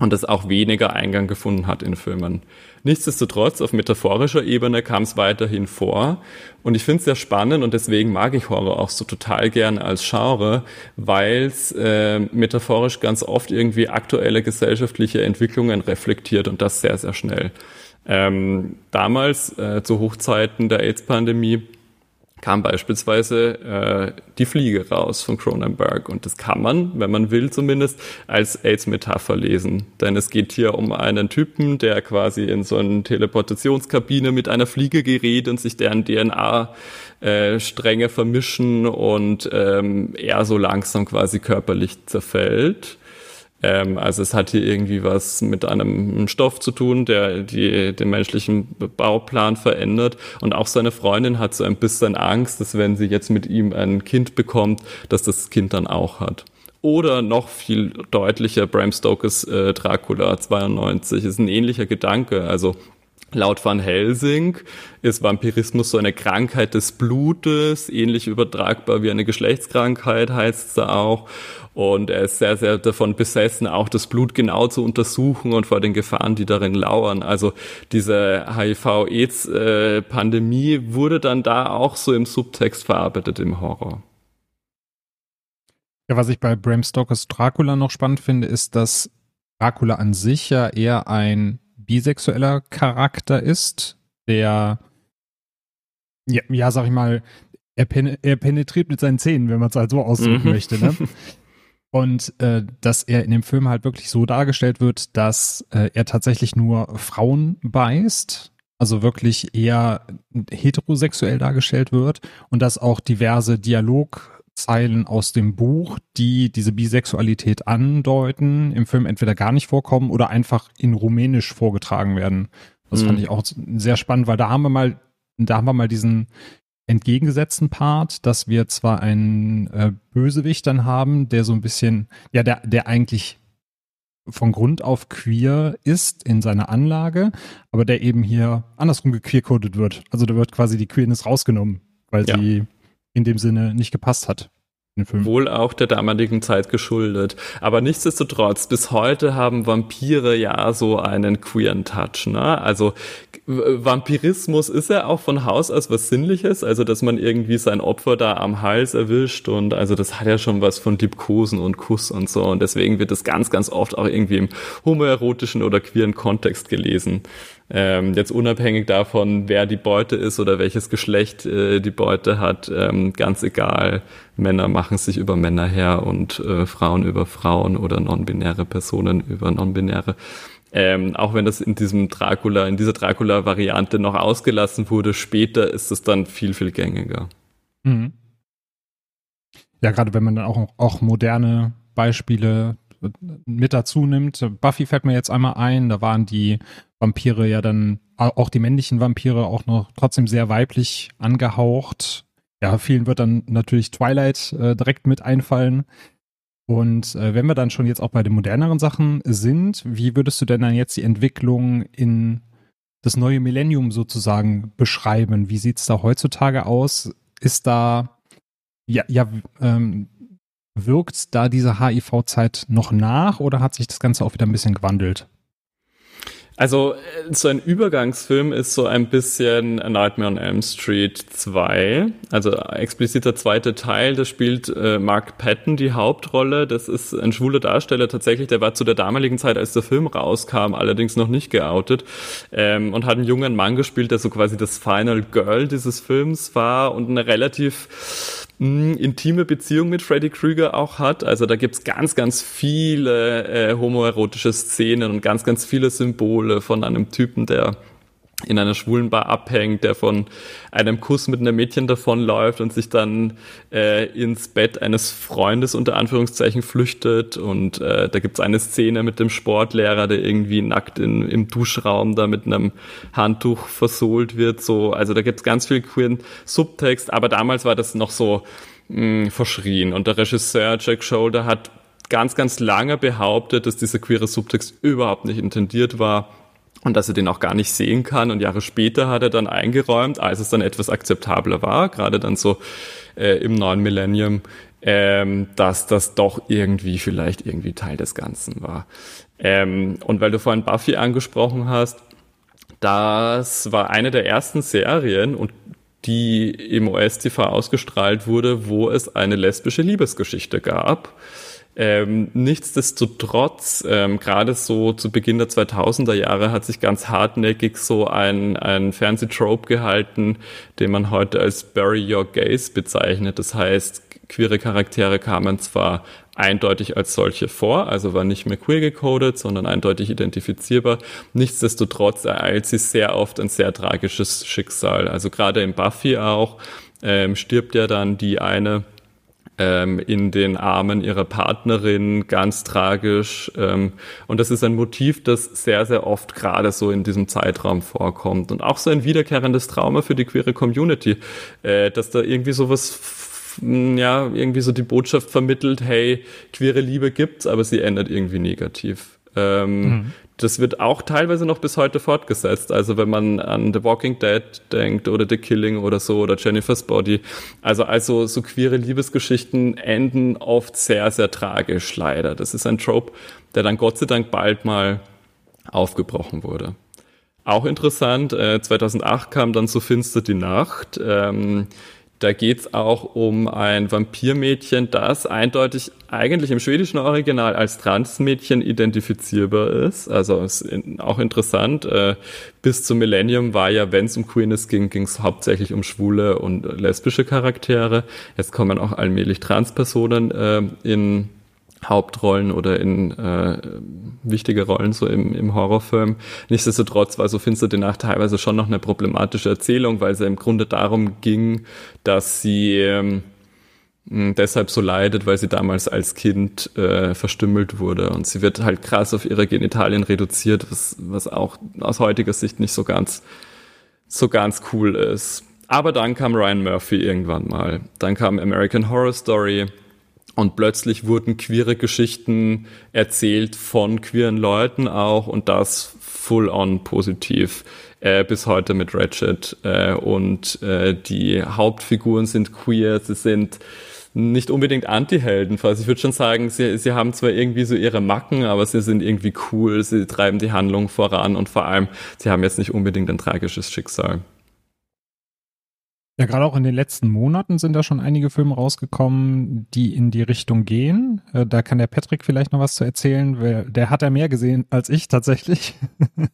E: und das auch weniger Eingang gefunden hat in Filmen. Nichtsdestotrotz, auf metaphorischer Ebene kam es weiterhin vor. Und ich finde es sehr spannend und deswegen mag ich Horror auch so total gern als Genre, weil es äh, metaphorisch ganz oft irgendwie aktuelle gesellschaftliche Entwicklungen reflektiert und das sehr, sehr schnell. Ähm, damals, äh, zu Hochzeiten der AIDS-Pandemie, kam beispielsweise äh, die Fliege raus von Cronenberg. Und das kann man, wenn man will zumindest, als AIDS-Metapher lesen. Denn es geht hier um einen Typen, der quasi in so eine Teleportationskabine mit einer Fliege gerät und sich deren DNA-Stränge äh, vermischen und ähm, er so langsam quasi körperlich zerfällt. Ähm, also es hat hier irgendwie was mit einem Stoff zu tun, der die, den menschlichen Bauplan verändert. Und auch seine Freundin hat so ein bisschen Angst, dass wenn sie jetzt mit ihm ein Kind bekommt, dass das Kind dann auch hat. Oder noch viel deutlicher, Bram Stokers äh, Dracula 92 ist ein ähnlicher Gedanke. Also Laut Van Helsing ist Vampirismus so eine Krankheit des Blutes, ähnlich übertragbar wie eine Geschlechtskrankheit heißt es auch. Und er ist sehr, sehr davon besessen, auch das Blut genau zu untersuchen und vor den Gefahren, die darin lauern. Also diese HIV-AIDS-Pandemie wurde dann da auch so im Subtext verarbeitet im Horror.
D: Ja, was ich bei Bram Stokers Dracula noch spannend finde, ist, dass Dracula an sich ja eher ein bisexueller Charakter ist, der, ja, ja sag ich mal, er, pen er penetriert mit seinen Zähnen, wenn man es halt so ausdrücken mhm. möchte. Ne? Und äh, dass er in dem Film halt wirklich so dargestellt wird, dass äh, er tatsächlich nur Frauen beißt, also wirklich eher heterosexuell dargestellt wird und dass auch diverse Dialogzeilen aus dem Buch, die diese Bisexualität andeuten, im Film entweder gar nicht vorkommen oder einfach in Rumänisch vorgetragen werden. Das mhm. fand ich auch sehr spannend, weil da haben wir mal, da haben wir mal diesen entgegengesetzten Part, dass wir zwar einen äh, Bösewicht dann haben, der so ein bisschen, ja, der, der eigentlich von Grund auf queer ist in seiner Anlage, aber der eben hier andersrum gequeercodet wird. Also da wird quasi die Queerness rausgenommen, weil ja. sie in dem Sinne nicht gepasst hat.
E: Wohl auch der damaligen Zeit geschuldet. Aber nichtsdestotrotz, bis heute haben Vampire ja so einen queeren Touch. Ne? Also Vampirismus ist ja auch von Haus aus was Sinnliches, also dass man irgendwie sein Opfer da am Hals erwischt und also das hat ja schon was von Liebkosen und Kuss und so und deswegen wird das ganz, ganz oft auch irgendwie im homoerotischen oder queeren Kontext gelesen. Ähm, jetzt unabhängig davon, wer die Beute ist oder welches Geschlecht äh, die Beute hat, ähm, ganz egal. Männer machen sich über Männer her und äh, Frauen über Frauen oder non-binäre Personen über non-binäre. Ähm, auch wenn das in diesem Dracula, in dieser Dracula-Variante noch ausgelassen wurde, später ist es dann viel, viel gängiger. Mhm.
D: Ja, gerade wenn man dann auch, auch moderne Beispiele mit dazu nimmt. Buffy fällt mir jetzt einmal ein, da waren die Vampire ja dann, auch die männlichen Vampire auch noch trotzdem sehr weiblich angehaucht. Ja, vielen wird dann natürlich Twilight äh, direkt mit einfallen. Und äh, wenn wir dann schon jetzt auch bei den moderneren Sachen sind, wie würdest du denn dann jetzt die Entwicklung in das neue Millennium sozusagen beschreiben? Wie sieht es da heutzutage aus? Ist da, ja, ja, ähm, wirkt da diese HIV-Zeit noch nach oder hat sich das Ganze auch wieder ein bisschen gewandelt?
E: Also äh, so ein Übergangsfilm ist so ein bisschen A Nightmare on Elm Street 2, also expliziter zweiter Teil, da spielt äh, Mark Patton die Hauptrolle, das ist ein schwuler Darsteller tatsächlich, der war zu der damaligen Zeit, als der Film rauskam, allerdings noch nicht geoutet ähm, und hat einen jungen Mann gespielt, der so quasi das Final Girl dieses Films war und eine relativ mh, intime Beziehung mit Freddy Krueger auch hat. Also da gibt's ganz, ganz viele äh, homoerotische Szenen und ganz, ganz viele Symbole von einem Typen, der in einer schwulen Bar abhängt, der von einem Kuss mit einem Mädchen davonläuft und sich dann äh, ins Bett eines Freundes unter Anführungszeichen flüchtet. Und äh, da gibt's eine Szene mit dem Sportlehrer, der irgendwie nackt in, im Duschraum da mit einem Handtuch versohlt wird. So, also da gibt's ganz viel queeren Subtext, aber damals war das noch so mh, verschrien. Und der Regisseur Jack Shoulder hat ganz, ganz lange behauptet, dass dieser queere Subtext überhaupt nicht intendiert war und dass er den auch gar nicht sehen kann. Und Jahre später hat er dann eingeräumt, als es dann etwas akzeptabler war, gerade dann so äh, im neuen Millennium, ähm, dass das doch irgendwie vielleicht irgendwie Teil des Ganzen war. Ähm, und weil du vorhin Buffy angesprochen hast, das war eine der ersten Serien und die im OS-TV ausgestrahlt wurde, wo es eine lesbische Liebesgeschichte gab. Ähm, nichtsdestotrotz, ähm, gerade so zu Beginn der 2000er Jahre hat sich ganz hartnäckig so ein, ein Fernsehtrope gehalten, den man heute als Bury Your Gaze bezeichnet. Das heißt, queere Charaktere kamen zwar eindeutig als solche vor, also war nicht mehr queer gecodet, sondern eindeutig identifizierbar. Nichtsdestotrotz ereilt sie sehr oft ein sehr tragisches Schicksal. Also gerade in Buffy auch ähm, stirbt ja dann die eine ähm, in den Armen ihrer Partnerin, ganz tragisch. Ähm, und das ist ein Motiv, das sehr, sehr oft gerade so in diesem Zeitraum vorkommt. Und auch so ein wiederkehrendes Trauma für die queere Community, äh, dass da irgendwie sowas ja, irgendwie so die Botschaft vermittelt, hey, queere Liebe gibt's, aber sie ändert irgendwie negativ. Ähm, mhm das wird auch teilweise noch bis heute fortgesetzt. Also wenn man an The Walking Dead denkt oder The Killing oder so oder Jennifer's Body. Also, also so queere Liebesgeschichten enden oft sehr, sehr tragisch leider. Das ist ein Trope, der dann Gott sei Dank bald mal aufgebrochen wurde. Auch interessant, äh, 2008 kam dann So finster die Nacht. Ähm, Da geht es auch um ein Vampirmädchen, das eindeutig eigentlich im schwedischen Original als Transmädchen identifizierbar ist. Also ist auch interessant. Äh, bis zum Millennium war ja, wenn es um Queerness ging, ging es hauptsächlich um schwule und lesbische Charaktere. Jetzt kommen auch allmählich Transpersonen äh, in Hauptrollen oder in äh, wichtige Rollen so im, im Horrorfilm. Nichtsdestotrotz war so Finster die Nacht teilweise schon noch eine problematische Erzählung, weil es ja im Grunde darum ging, dass sie ähm, deshalb so leidet, weil sie damals als Kind äh, verstümmelt wurde und sie wird halt krass auf ihre Genitalien reduziert, was, was auch aus heutiger Sicht nicht so ganz so ganz cool ist. Aber dann kam Ryan Murphy irgendwann mal. Dann kam American Horror Story und plötzlich wurden queere Geschichten erzählt von queeren Leuten auch und das full on positiv äh, bis heute mit Ratchet. Äh, und äh, die Hauptfiguren sind queer, sie sind nicht unbedingt Anti-Helden. Also ich würde schon sagen, sie, sie haben zwar irgendwie so ihre Macken, aber sie sind irgendwie cool, sie treiben die Handlung voran und vor allem, sie haben jetzt nicht unbedingt ein tragisches Schicksal.
D: Ja, gerade auch in den letzten Monaten sind da schon einige Filme rausgekommen, die in die Richtung gehen. Äh, da kann der Patrick vielleicht noch was zu erzählen. Der hat ja mehr gesehen als ich tatsächlich.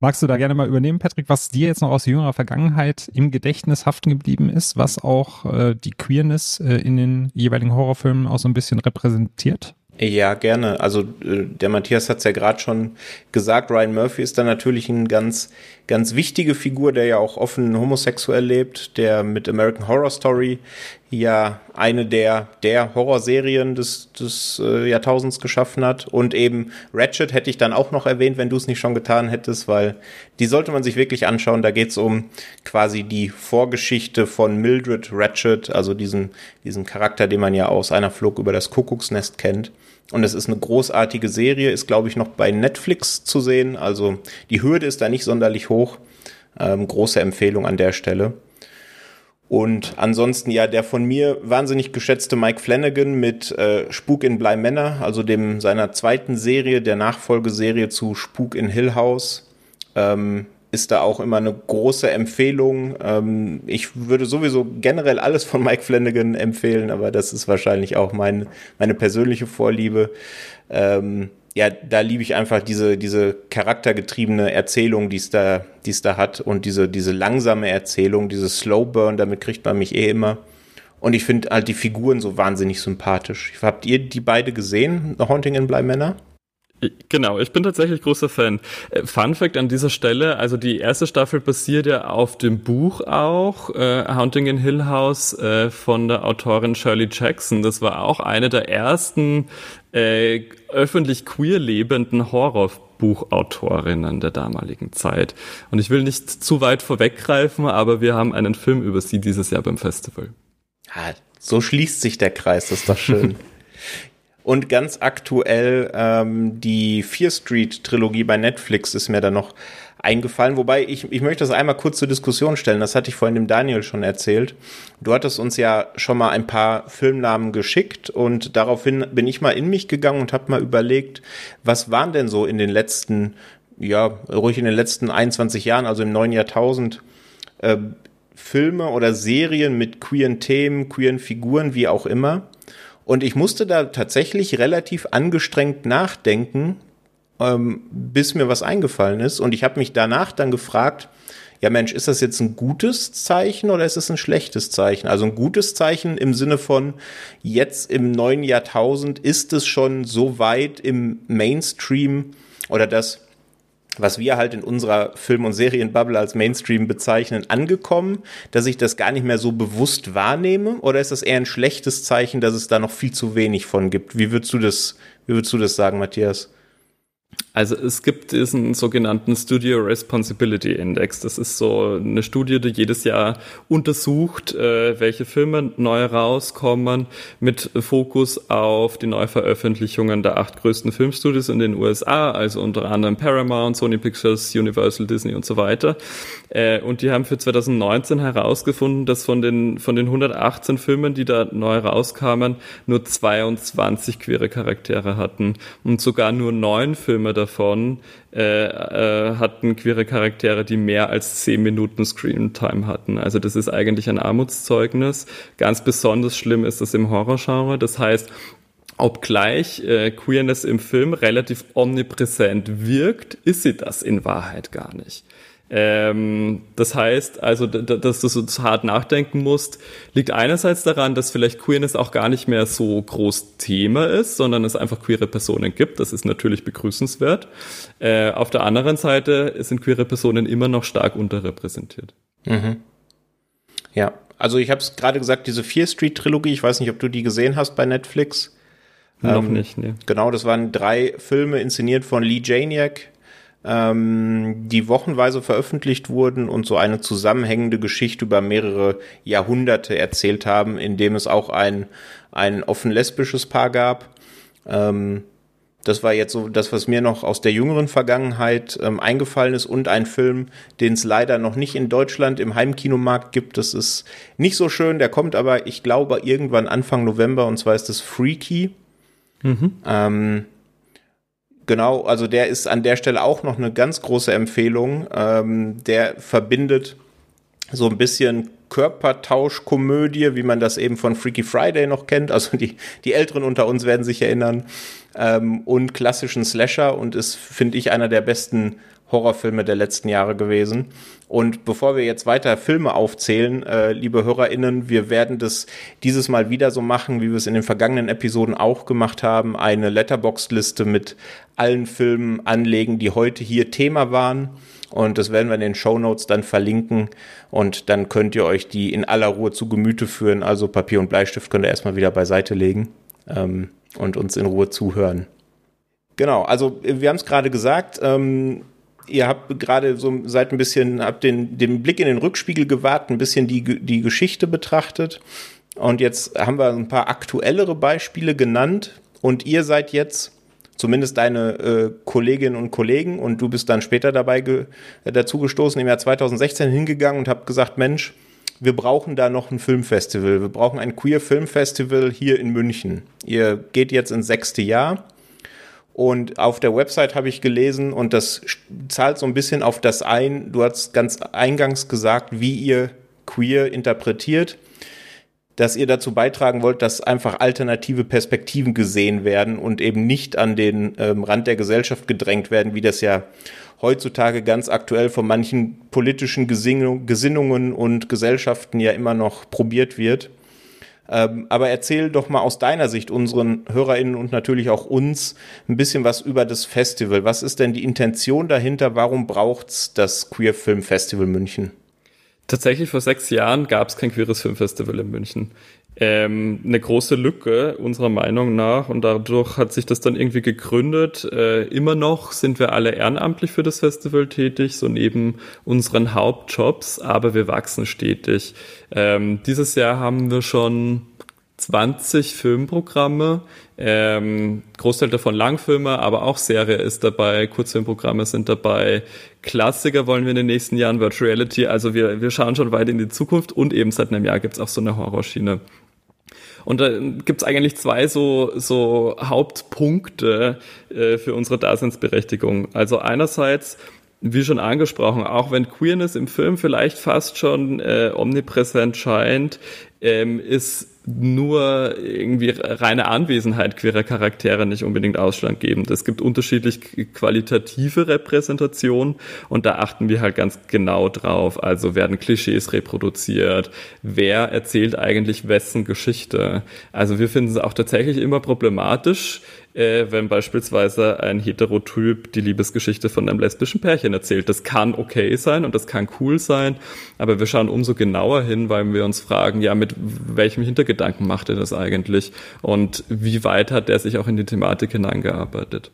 D: Magst du da gerne mal übernehmen, Patrick, was dir jetzt noch aus jüngerer Vergangenheit im Gedächtnis haften geblieben ist, was auch äh, die Queerness äh, in den jeweiligen Horrorfilmen auch so ein bisschen repräsentiert?
A: Ja, gerne. Also der Matthias hat es ja gerade schon gesagt, Ryan Murphy ist da natürlich ein ganz, ganz wichtige Figur, der ja auch offen homosexuell lebt, der mit American Horror Story ja eine der, der Horrorserien des, des äh, Jahrtausends geschaffen hat. Und eben Ratchet hätte ich dann auch noch erwähnt, wenn du es nicht schon getan hättest, weil die sollte man sich wirklich anschauen. Da geht es um quasi die Vorgeschichte von Mildred Ratchet, also diesen, diesen Charakter, den man ja aus einer Flug über das Kuckucksnest kennt. Und es ist eine großartige Serie, ist, glaube ich, noch bei Netflix zu sehen. Also die Hürde ist da nicht sonderlich hoch. Ähm, große Empfehlung an der Stelle. Und ansonsten ja der von mir wahnsinnig geschätzte Mike Flanagan mit äh, Spuk in Bly Manor, also dem seiner zweiten Serie, der Nachfolgeserie zu Spuk in Hill House. Ähm, ist da auch immer eine große Empfehlung. Ähm, ich würde sowieso generell alles von Mike Flanagan empfehlen, aber das ist wahrscheinlich auch mein, meine persönliche Vorliebe. Ähm, ja, da liebe ich einfach diese, diese charaktergetriebene Erzählung, die es da, es da hat und diese, diese langsame Erzählung, diese Slow Burn, damit kriegt man mich eh immer. Und ich finde halt die Figuren so wahnsinnig sympathisch. Habt ihr die beide gesehen, The Haunting in Bly Manor?
E: Genau, ich bin tatsächlich großer Fan. Äh, Fun Fact an dieser Stelle, also die erste Staffel basiert ja auf dem Buch auch, äh, Haunting in Hill House äh, von der Autorin Shirley Jackson. Das war auch eine der ersten äh, öffentlich queer lebenden Horrorbuchautorinnen der damaligen Zeit. Und ich will nicht zu weit vorweggreifen, aber wir haben einen Film über sie dieses Jahr beim Festival.
A: Ah, so schließt sich der Kreis, das ist doch schön. Und ganz aktuell ähm, die Fear Street Trilogie bei Netflix ist mir da noch eingefallen. Wobei ich, ich möchte das einmal kurz zur Diskussion stellen. Das hatte ich vorhin dem Daniel schon erzählt. Du hattest uns ja schon mal ein paar Filmnamen geschickt und daraufhin bin ich mal in mich gegangen und habe mal überlegt, was waren denn so in den letzten, ja, ruhig in den letzten 21 Jahren, also im neuen Jahrtausend, äh, Filme oder Serien mit queeren Themen, queeren Figuren, wie auch immer. Und ich musste da tatsächlich relativ angestrengt nachdenken, ähm, bis mir was eingefallen ist. Und ich habe mich danach dann gefragt, ja Mensch, ist das jetzt ein gutes Zeichen oder ist es ein schlechtes Zeichen? Also ein gutes Zeichen im Sinne von, jetzt im neuen Jahrtausend ist es schon so weit im Mainstream oder das was wir halt in unserer Film- und Serienbubble als Mainstream bezeichnen, angekommen, dass ich das gar nicht mehr so bewusst wahrnehme? Oder ist das eher ein schlechtes Zeichen, dass es da noch viel zu wenig von gibt? Wie würdest du das, wie würdest du das sagen, Matthias?
E: Also es gibt diesen sogenannten Studio Responsibility Index. Das ist so eine Studie, die jedes Jahr untersucht, äh, welche Filme neu rauskommen, mit Fokus auf die Neuveröffentlichungen der acht größten Filmstudios in den USA, also unter anderem Paramount, Sony Pictures, Universal, Disney und so weiter. Äh, und die haben für 2019 herausgefunden, dass von den, von den 118 Filmen, die da neu rauskamen, nur 22 queere Charaktere hatten und sogar nur neun Filme Filme davon äh, äh, hatten queere Charaktere, die mehr als zehn Minuten Screentime hatten. Also das ist eigentlich ein Armutszeugnis. Ganz besonders schlimm ist das im Horrorgenre. Das heißt, obgleich äh, Queerness im Film relativ omnipräsent wirkt, ist sie das in Wahrheit gar nicht. Ähm, das heißt also, dass du so hart nachdenken musst, liegt einerseits daran, dass vielleicht Queerness auch gar nicht mehr so groß Thema ist, sondern es einfach queere Personen gibt. Das ist natürlich begrüßenswert. Äh, auf der anderen Seite sind queere Personen immer noch stark unterrepräsentiert.
A: Mhm. Ja, also ich habe es gerade gesagt, diese Fear Street Trilogie, ich weiß nicht, ob du die gesehen hast bei Netflix.
E: Noch ähm, nicht, ne.
A: Genau, das waren drei Filme inszeniert von Lee Janiak, ähm, die wochenweise veröffentlicht wurden und so eine zusammenhängende Geschichte über mehrere Jahrhunderte erzählt haben, in dem es auch ein, ein offen lesbisches Paar gab. Ähm, das war jetzt so das, was mir noch aus der jüngeren Vergangenheit ähm, eingefallen ist und ein Film, den es leider noch nicht in Deutschland im Heimkinomarkt gibt. Das ist nicht so schön. Der kommt aber, ich glaube, irgendwann Anfang November und zwar ist das Freaky. Mhm. Ähm, Genau, also der ist an der Stelle auch noch eine ganz große Empfehlung. Ähm, der verbindet so ein bisschen Körpertauschkomödie, wie man das eben von Freaky Friday noch kennt. Also die, die Älteren unter uns werden sich erinnern. Ähm, und klassischen Slasher und ist, finde ich, einer der besten Horrorfilme der letzten Jahre gewesen. Und bevor wir jetzt weiter Filme aufzählen, äh, liebe HörerInnen, wir werden das dieses Mal wieder so machen, wie wir es in den vergangenen Episoden auch gemacht haben, eine Letterboxd-Liste mit allen Filmen anlegen, die heute hier Thema waren. Und das werden wir in den Show Notes dann verlinken. Und dann könnt ihr euch die in aller Ruhe zu Gemüte führen. Also Papier und Bleistift könnt ihr erstmal wieder beiseite legen ähm, und uns in Ruhe zuhören. Genau, also wir haben es gerade gesagt, ähm, ihr habt gerade so seit ein bisschen, habt den, den Blick in den Rückspiegel gewagt, ein bisschen die, die Geschichte betrachtet. Und jetzt haben wir ein paar aktuellere Beispiele genannt. Und ihr seid jetzt, zumindest deine äh, Kolleginnen und Kollegen, und du bist dann später dabei ge, äh, dazu gestoßen, im Jahr 2016 hingegangen und habt gesagt, Mensch, wir brauchen da noch ein Filmfestival. Wir brauchen ein Queer Filmfestival hier in München. Ihr geht jetzt ins sechste Jahr. Und auf der Website habe ich gelesen, und das zahlt so ein bisschen auf das ein, du hast ganz eingangs gesagt, wie ihr queer interpretiert, dass ihr dazu beitragen wollt, dass einfach alternative Perspektiven gesehen werden und eben nicht an den ähm, Rand der Gesellschaft gedrängt werden, wie das ja heutzutage ganz aktuell von manchen politischen Gesinnungen und Gesellschaften ja immer noch probiert wird. Ähm, aber erzähl doch mal aus deiner Sicht unseren HörerInnen und natürlich auch uns ein bisschen was über das Festival. Was ist denn die Intention dahinter? Warum braucht's das Queer Film Festival München?
E: Tatsächlich vor sechs Jahren gab es kein queeres Filmfestival in München ähm, eine große Lücke unserer Meinung nach und dadurch hat sich das dann irgendwie gegründet. Äh, immer noch sind wir alle ehrenamtlich für das Festival tätig, so neben unseren Hauptjobs, aber wir wachsen stetig. Ähm, dieses Jahr haben wir schon 20 Filmprogramme, ähm, Großteil davon Langfilme, aber auch Serie ist dabei, Kurzfilmprogramme sind dabei, Klassiker wollen wir in den nächsten Jahren, Virtual Reality, also wir, wir schauen schon weit in die Zukunft und eben seit einem Jahr gibt's auch so eine Horrorschiene. Und da gibt's eigentlich zwei so, so Hauptpunkte äh, für unsere Daseinsberechtigung. Also einerseits wie schon angesprochen, auch wenn Queerness im Film vielleicht fast schon äh, omnipräsent scheint, ähm, ist nur irgendwie reine Anwesenheit queerer Charaktere nicht unbedingt ausschlaggebend. Es gibt unterschiedlich qualitative Repräsentationen und da achten wir halt ganz genau drauf. Also werden Klischees reproduziert? Wer erzählt eigentlich wessen Geschichte? Also wir finden es auch tatsächlich immer problematisch, äh, wenn beispielsweise ein Heterotyp die Liebesgeschichte von einem lesbischen Pärchen erzählt. Das kann okay sein und das kann cool sein, aber wir schauen umso genauer hin, weil wir uns fragen, ja, mit welchem Hintergedanken macht er das eigentlich und wie weit hat er sich auch in die Thematik hineingearbeitet.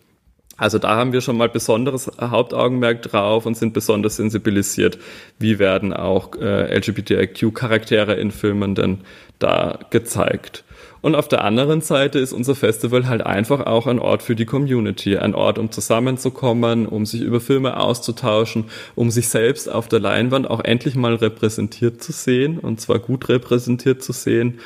E: Also da haben wir schon mal besonderes Hauptaugenmerk drauf und sind besonders sensibilisiert, wie werden auch äh, LGBTIQ-Charaktere in Filmen denn da gezeigt. Und auf der anderen Seite ist unser Festival halt einfach auch ein Ort für die Community, ein Ort, um zusammenzukommen, um sich über Filme auszutauschen, um sich selbst auf der Leinwand auch endlich mal repräsentiert zu sehen und zwar gut repräsentiert zu sehen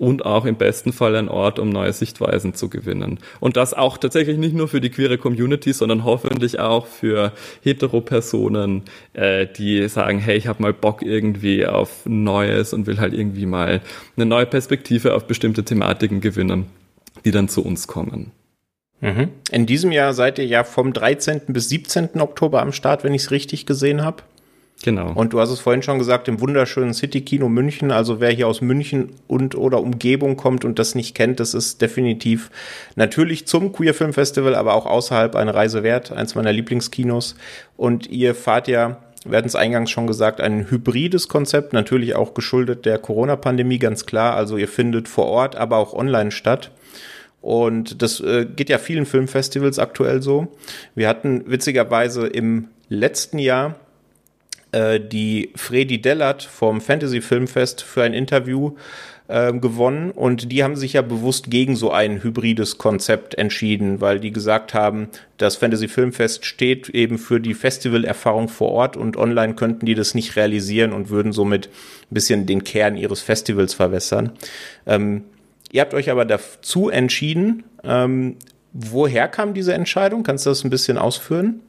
E: und auch im besten Fall ein Ort, um neue Sichtweisen zu gewinnen. Und das auch tatsächlich nicht nur für die queere Community, sondern hoffentlich auch für Hetero-Personen, äh, die sagen, hey, ich habe mal Bock irgendwie auf Neues und will halt irgendwie mal eine neue Perspektive auf bestimmte Thematiken gewinnen, die dann zu uns kommen.
A: Mhm. In diesem Jahr seid ihr ja vom 13. bis 17. Oktober am Start, wenn ich es richtig gesehen habe.
E: Genau.
A: Und du hast es vorhin schon gesagt, im wunderschönen City Kino München. Also wer hier aus München und oder Umgebung kommt und das nicht kennt, das ist definitiv natürlich zum Queer Film Festival, aber auch außerhalb eine Reise wert. Eins meiner Lieblingskinos. Und ihr fahrt ja, wir hatten es eingangs schon gesagt, ein hybrides Konzept, natürlich auch geschuldet der Corona-Pandemie, ganz klar. Also ihr findet vor Ort, aber auch online statt. Und das äh, geht ja vielen Filmfestivals aktuell so. Wir hatten witzigerweise im letzten Jahr äh, die Fredi Dellert vom Fantasy Filmfest für ein Interview äh, gewonnen und die haben sich ja bewusst gegen so ein hybrides Konzept entschieden, weil die gesagt haben, das Fantasy Filmfest steht eben für die Festivalerfahrung vor Ort und online könnten die das nicht realisieren und würden somit ein bisschen den Kern ihres Festivals verwässern. Ähm, ihr habt euch aber dazu entschieden. Ähm, woher kam diese Entscheidung? Kannst du das ein bisschen ausführen?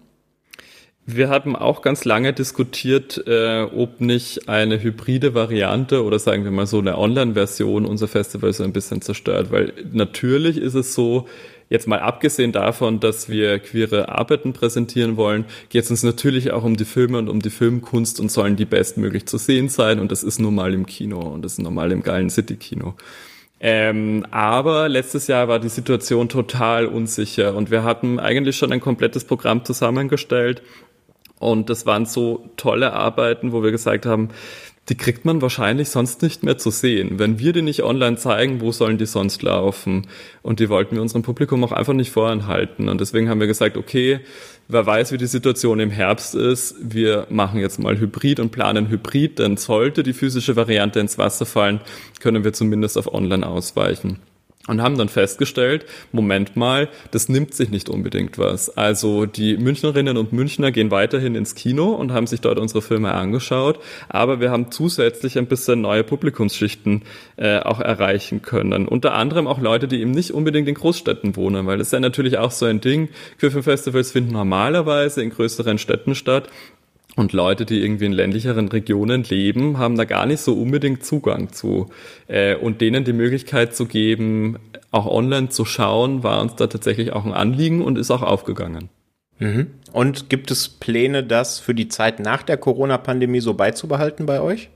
E: Wir haben auch ganz lange diskutiert, äh, ob nicht eine hybride Variante oder sagen wir mal so eine Online-Version unser Festival so ein bisschen zerstört, weil natürlich ist es so, jetzt mal abgesehen davon, dass wir queere Arbeiten präsentieren wollen, geht es uns natürlich auch um die Filme und um die Filmkunst und sollen die bestmöglich zu sehen sein und das ist normal im Kino und das ist normal im geilen City-Kino. Ähm, aber letztes Jahr war die Situation total unsicher und wir hatten eigentlich schon ein komplettes Programm zusammengestellt und das waren so tolle Arbeiten, wo wir gesagt haben, die kriegt man wahrscheinlich sonst nicht mehr zu sehen. Wenn wir die nicht online zeigen, wo sollen die sonst laufen? Und die wollten wir unserem Publikum auch einfach nicht voranhalten. Und deswegen haben wir gesagt, okay, wer weiß, wie die Situation im Herbst ist, wir machen jetzt mal Hybrid und planen Hybrid, denn sollte die physische Variante ins Wasser fallen, können wir zumindest auf online ausweichen und haben dann festgestellt, Moment mal, das nimmt sich nicht unbedingt was. Also die Münchnerinnen und Münchner gehen weiterhin ins Kino und haben sich dort unsere Filme angeschaut, aber wir haben zusätzlich ein bisschen neue Publikumsschichten äh, auch erreichen können. Unter anderem auch Leute, die eben nicht unbedingt in Großstädten wohnen, weil das ist ja natürlich auch so ein Ding. Queerfilmfestivals finden normalerweise in größeren Städten statt und Leute, die irgendwie in ländlicheren Regionen leben, haben da gar nicht so unbedingt Zugang zu. Äh, und denen die Möglichkeit zu geben, auch online zu schauen, war uns da tatsächlich auch ein Anliegen und ist auch aufgegangen.
A: Mhm. Und gibt es Pläne, das für die Zeit nach der Corona-Pandemie so beizubehalten bei euch?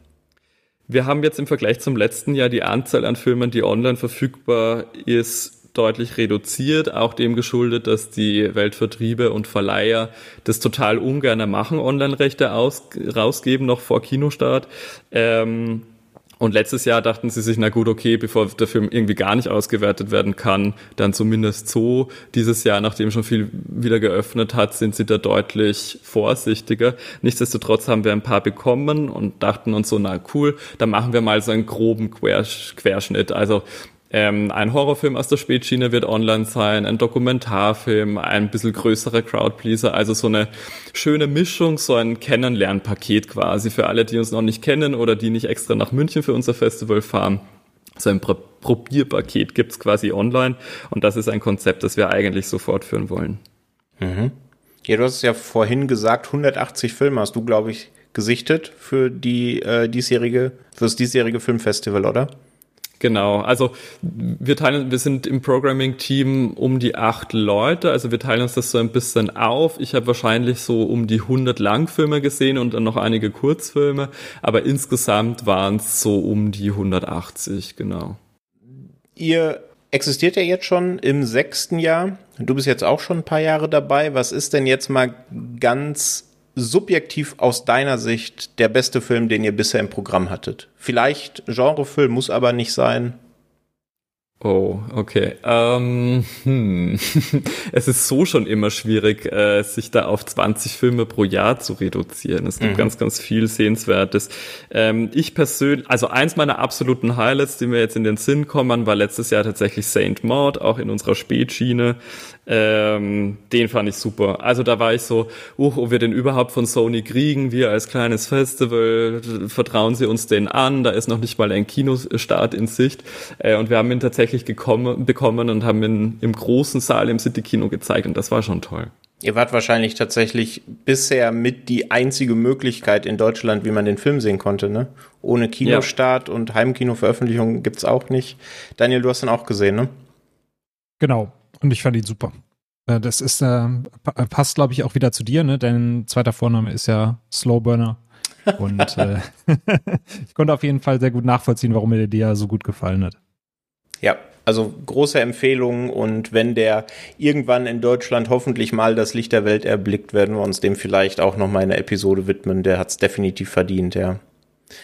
E: Wir haben jetzt im Vergleich zum letzten Jahr die Anzahl an Filmen, die online verfügbar ist, deutlich reduziert, auch dem geschuldet, dass die Weltvertriebe und Verleiher das total ungern machen, Online-Rechte rausgeben, noch vor Kinostart. Ähm, und letztes Jahr dachten sie sich, na gut, okay, bevor der Film irgendwie gar nicht ausgewertet werden kann, dann zumindest so. Dieses Jahr, nachdem schon viel wieder geöffnet hat, sind sie da deutlich vorsichtiger. Nichtsdestotrotz haben wir ein paar bekommen und dachten uns so, na cool, dann machen wir mal so einen groben Querschnitt. Also ähm, ein Horrorfilm aus der Spätschiene wird online sein, ein Dokumentarfilm, ein bisschen größerer Crowdpleaser, also so eine schöne Mischung, so ein Kennenlernpaket quasi für alle, die uns noch nicht kennen oder die nicht extra nach München für unser Festival fahren. So ein Pro Probierpaket gibt's quasi online und das ist ein Konzept, das wir eigentlich so fortführen wollen.
A: Mhm. Ja, du hast es ja vorhin gesagt, 180 Filme hast du, glaube ich, gesichtet für die äh, diesjährige, fürs diesjährige Filmfestival, oder?
E: Genau, also wir teilen, wir sind im Programming-Team um die acht Leute, also wir teilen uns das so ein bisschen auf. Ich habe wahrscheinlich so um die 100 Langfilme gesehen und dann noch einige Kurzfilme, aber insgesamt waren es so um die 180, genau.
A: Ihr existiert ja jetzt schon im sechsten Jahr. Du bist jetzt auch schon ein paar Jahre dabei. Was ist denn jetzt mal ganz subjektiv aus deiner Sicht der beste Film, den ihr bisher im Programm hattet? Vielleicht Genrefilm, muss aber nicht sein.
E: Oh, okay. Ähm, hm. es ist so schon immer schwierig, äh, sich da auf 20 Filme pro Jahr zu reduzieren. Es gibt mhm. ganz, ganz viel Sehenswertes. Ähm, ich persönlich, also eins meiner absoluten Highlights, die mir jetzt in den Sinn kommen, war letztes Jahr tatsächlich Saint Maud, auch in unserer Spätschiene. Ähm, den fand ich super. Also da war ich so, uh, ob wir den überhaupt von Sony kriegen, wir als kleines Festival, vertrauen sie uns den an, da ist noch nicht mal ein Kinostart in Sicht. Äh, und wir haben ihn tatsächlich gekommen, bekommen und haben ihn im großen Saal im City-Kino gezeigt und das war schon toll.
A: Ihr wart wahrscheinlich tatsächlich bisher mit die einzige Möglichkeit in Deutschland, wie man den Film sehen konnte, ne? Ohne Kinostart ja. und Heimkinoveröffentlichung gibt's auch nicht. Daniel, du hast ihn auch gesehen, ne?
D: Genau. Und ich fand ihn super. Äh, das ist, äh, passt, glaube ich, auch wieder zu dir, ne? Dein zweiter Vorname ist ja Slowburner. Und äh, ich konnte auf jeden Fall sehr gut nachvollziehen, warum er dir so gut gefallen hat.
A: Ja, also große Empfehlung und wenn der irgendwann in Deutschland hoffentlich mal das Licht der Welt erblickt, werden wir uns dem vielleicht auch noch mal eine Episode widmen. Der hat es definitiv verdient, ja.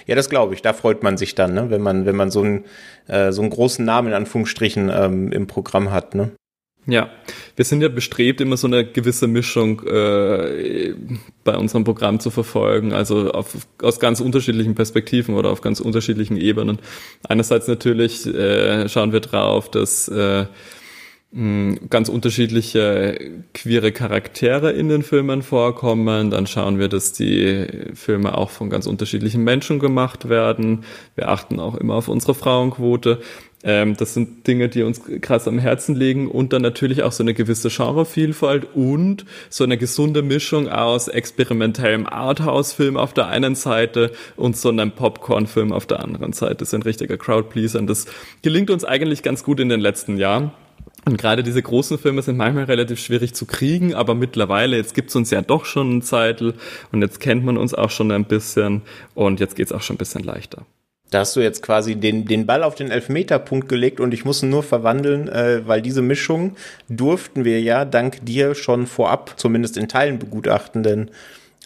A: Ja, das glaube ich. Da freut man sich dann, ne? wenn man wenn man so einen äh, so einen großen Namen in Anführungsstrichen ähm, im Programm hat, ne?
E: Ja, wir sind ja bestrebt, immer so eine gewisse Mischung äh, bei unserem Programm zu verfolgen, also auf, aus ganz unterschiedlichen Perspektiven oder auf ganz unterschiedlichen Ebenen. Einerseits natürlich äh, schauen wir drauf, dass äh, ganz unterschiedliche queere Charaktere in den Filmen vorkommen. Dann schauen wir, dass die Filme auch von ganz unterschiedlichen Menschen gemacht werden. Wir achten auch immer auf unsere Frauenquote. Ähm, das sind Dinge, die uns krass am Herzen liegen und dann natürlich auch so eine gewisse Genrevielfalt und so eine gesunde Mischung aus experimentellem Arthouse-Film auf der einen Seite und so einem Popcorn-Film auf der anderen Seite. Das ist ein richtiger Crowdpleaser und das gelingt uns eigentlich ganz gut in den letzten Jahren. Und gerade diese großen Filme sind manchmal relativ schwierig zu kriegen, aber mittlerweile, jetzt gibt's uns ja doch schon einen Zeitl und jetzt kennt man uns auch schon ein bisschen und jetzt geht's auch schon ein bisschen leichter.
A: Da hast du jetzt quasi den, den Ball auf den Elfmeterpunkt gelegt und ich muss ihn nur verwandeln, äh, weil diese Mischung durften wir ja dank dir schon vorab zumindest in Teilen begutachten, denn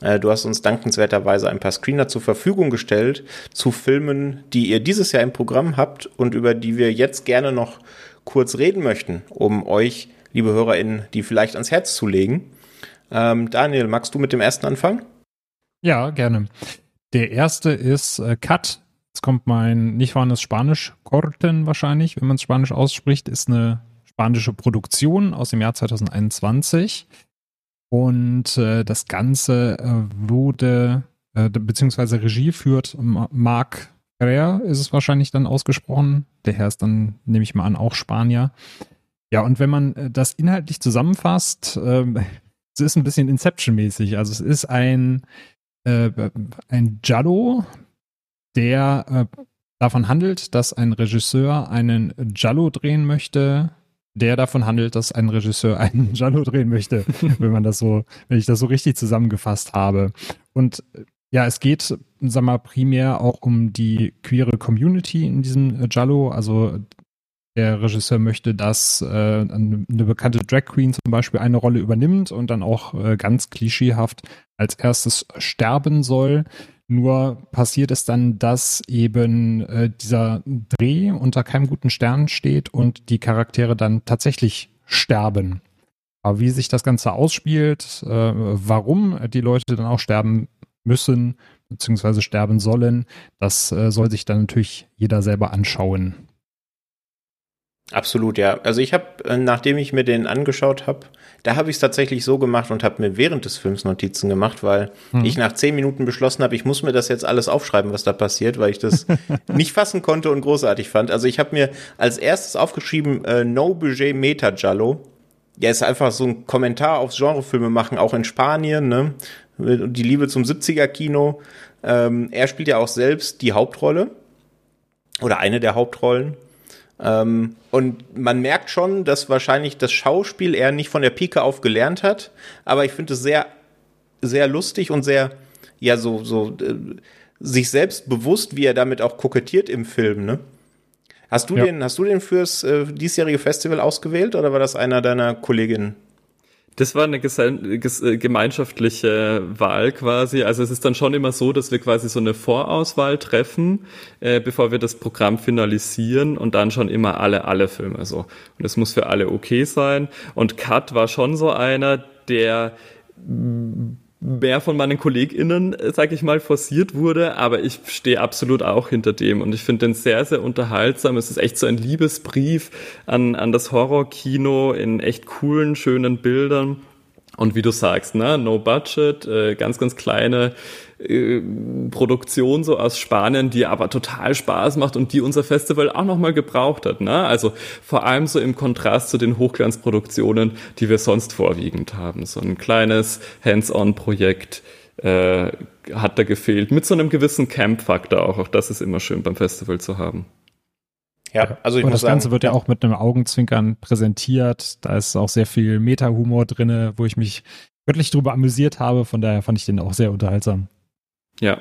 A: äh, du hast uns dankenswerterweise ein paar Screener zur Verfügung gestellt zu Filmen, die ihr dieses Jahr im Programm habt und über die wir jetzt gerne noch kurz reden möchten, um euch, liebe HörerInnen, die vielleicht ans Herz zu legen. Ähm, Daniel, magst du mit dem ersten anfangen?
D: Ja, gerne. Der erste ist äh, Cut Jetzt kommt mein nicht vorhandenes Spanisch, Corten wahrscheinlich, wenn man es Spanisch ausspricht, ist eine spanische Produktion aus dem Jahr 2021. Und äh, das Ganze äh, wurde, äh, beziehungsweise Regie führt Marc Ferrer, ist es wahrscheinlich dann ausgesprochen. Der Herr ist dann, nehme ich mal an, auch Spanier. Ja, und wenn man äh, das inhaltlich zusammenfasst, äh, es ist ein bisschen Inception-mäßig. Also es ist ein, äh, ein Giallo der äh, davon handelt, dass ein Regisseur einen Giallo drehen möchte, der davon handelt, dass ein Regisseur einen Giallo drehen möchte, wenn man das so, wenn ich das so richtig zusammengefasst habe. Und ja, es geht, sag mal, primär auch um die queere Community in diesem Giallo. Also der Regisseur möchte, dass äh, eine bekannte Drag Queen zum Beispiel eine Rolle übernimmt und dann auch äh, ganz klischeehaft als erstes sterben soll. Nur passiert es dann, dass eben äh, dieser Dreh unter keinem guten Stern steht und die Charaktere dann tatsächlich sterben. Aber wie sich das Ganze ausspielt, äh, warum die Leute dann auch sterben müssen, beziehungsweise sterben sollen, das äh, soll sich dann natürlich jeder selber anschauen.
A: Absolut, ja. Also ich habe, äh, nachdem ich mir den angeschaut habe, da habe ich es tatsächlich so gemacht und habe mir während des Films Notizen gemacht, weil hm. ich nach zehn Minuten beschlossen habe, ich muss mir das jetzt alles aufschreiben, was da passiert, weil ich das nicht fassen konnte und großartig fand. Also ich habe mir als erstes aufgeschrieben, äh, No Budget Meta Jallo. Ja, ist einfach so ein Kommentar aufs Genrefilme machen, auch in Spanien, ne? Die Liebe zum 70er-Kino. Ähm, er spielt ja auch selbst die Hauptrolle oder eine der Hauptrollen. Ähm, und man merkt schon, dass wahrscheinlich das Schauspiel er nicht von der Pike auf gelernt hat, aber ich finde es sehr, sehr lustig und sehr, ja, so, so, äh, sich selbst bewusst, wie er damit auch kokettiert im Film, ne? Hast du ja. den, hast du den fürs äh, diesjährige Festival ausgewählt oder war das einer deiner Kolleginnen?
E: Das war eine äh, gemeinschaftliche Wahl quasi. Also es ist dann schon immer so, dass wir quasi so eine Vorauswahl treffen, äh, bevor wir das Programm finalisieren und dann schon immer alle, alle Filme so. Und es muss für alle okay sein. Und Cut war schon so einer, der mehr von meinen KollegInnen, äh, sag ich mal, forciert wurde, aber ich stehe absolut auch hinter dem und ich finde den sehr, sehr unterhaltsam. Es ist echt so ein Liebesbrief an, an das Horrorkino in echt coolen, schönen Bildern. Und wie du sagst, ne, no budget, äh, ganz, ganz kleine äh, Produktion so aus Spanien, die aber total Spaß macht und die unser Festival auch nochmal gebraucht hat. Ne? Also vor allem so im Kontrast zu den Hochglanzproduktionen, die wir sonst vorwiegend haben. So ein kleines Hands-on-Projekt äh, hat da gefehlt. Mit so einem gewissen Camp-Faktor auch. Auch das ist immer schön beim Festival zu haben.
D: Ja, also ich und muss das sagen, Ganze wird ja auch mit einem Augenzwinkern präsentiert. Da ist auch sehr viel Meta-Humor drin, wo ich mich wirklich drüber amüsiert habe. Von daher fand ich den auch sehr unterhaltsam.
A: Ja.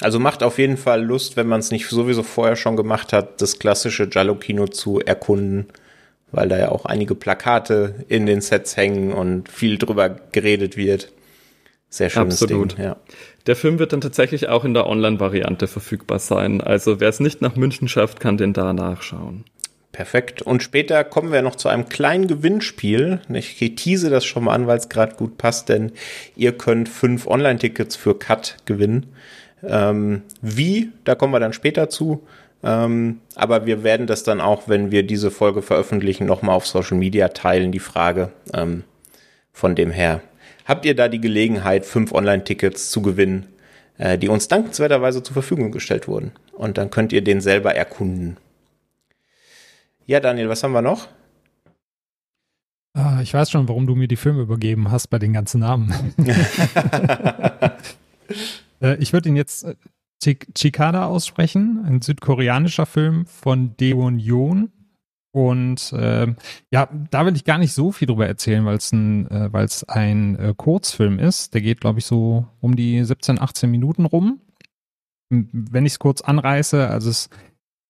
A: Also macht auf jeden Fall Lust, wenn man es nicht sowieso vorher schon gemacht hat, das klassische Giallo-Kino zu erkunden, weil da ja auch einige Plakate in den Sets hängen und viel drüber geredet wird. Sehr schönes Absolut. Ding, ja.
E: Der Film wird dann tatsächlich auch in der Online-Variante verfügbar sein. Also wer es nicht nach München schafft, kann den da nachschauen.
A: Perfekt. Und später kommen wir noch zu einem kleinen Gewinnspiel. Ich tease das schon mal an, weil es gerade gut passt, denn ihr könnt fünf Online-Tickets für Cut gewinnen. Ähm, wie, da kommen wir dann später zu. Ähm, aber wir werden das dann auch, wenn wir diese Folge veröffentlichen, nochmal auf Social Media teilen, die Frage. Ähm, von dem her, habt ihr da die Gelegenheit, fünf Online-Tickets zu gewinnen, äh, die uns dankenswerterweise zur Verfügung gestellt wurden. Und dann könnt ihr den selber erkunden. Ja, Daniel, was haben wir noch?
D: Ah, ich weiß schon, warum du mir die Filme übergeben hast bei den ganzen Namen. äh, ich würde ihn jetzt äh, Chikada aussprechen, ein südkoreanischer Film von Daewon Yoon. Und äh, ja, da will ich gar nicht so viel drüber erzählen, weil es ein, äh, weil's ein äh, Kurzfilm ist. Der geht, glaube ich, so um die 17, 18 Minuten rum. Wenn ich es kurz anreiße, also es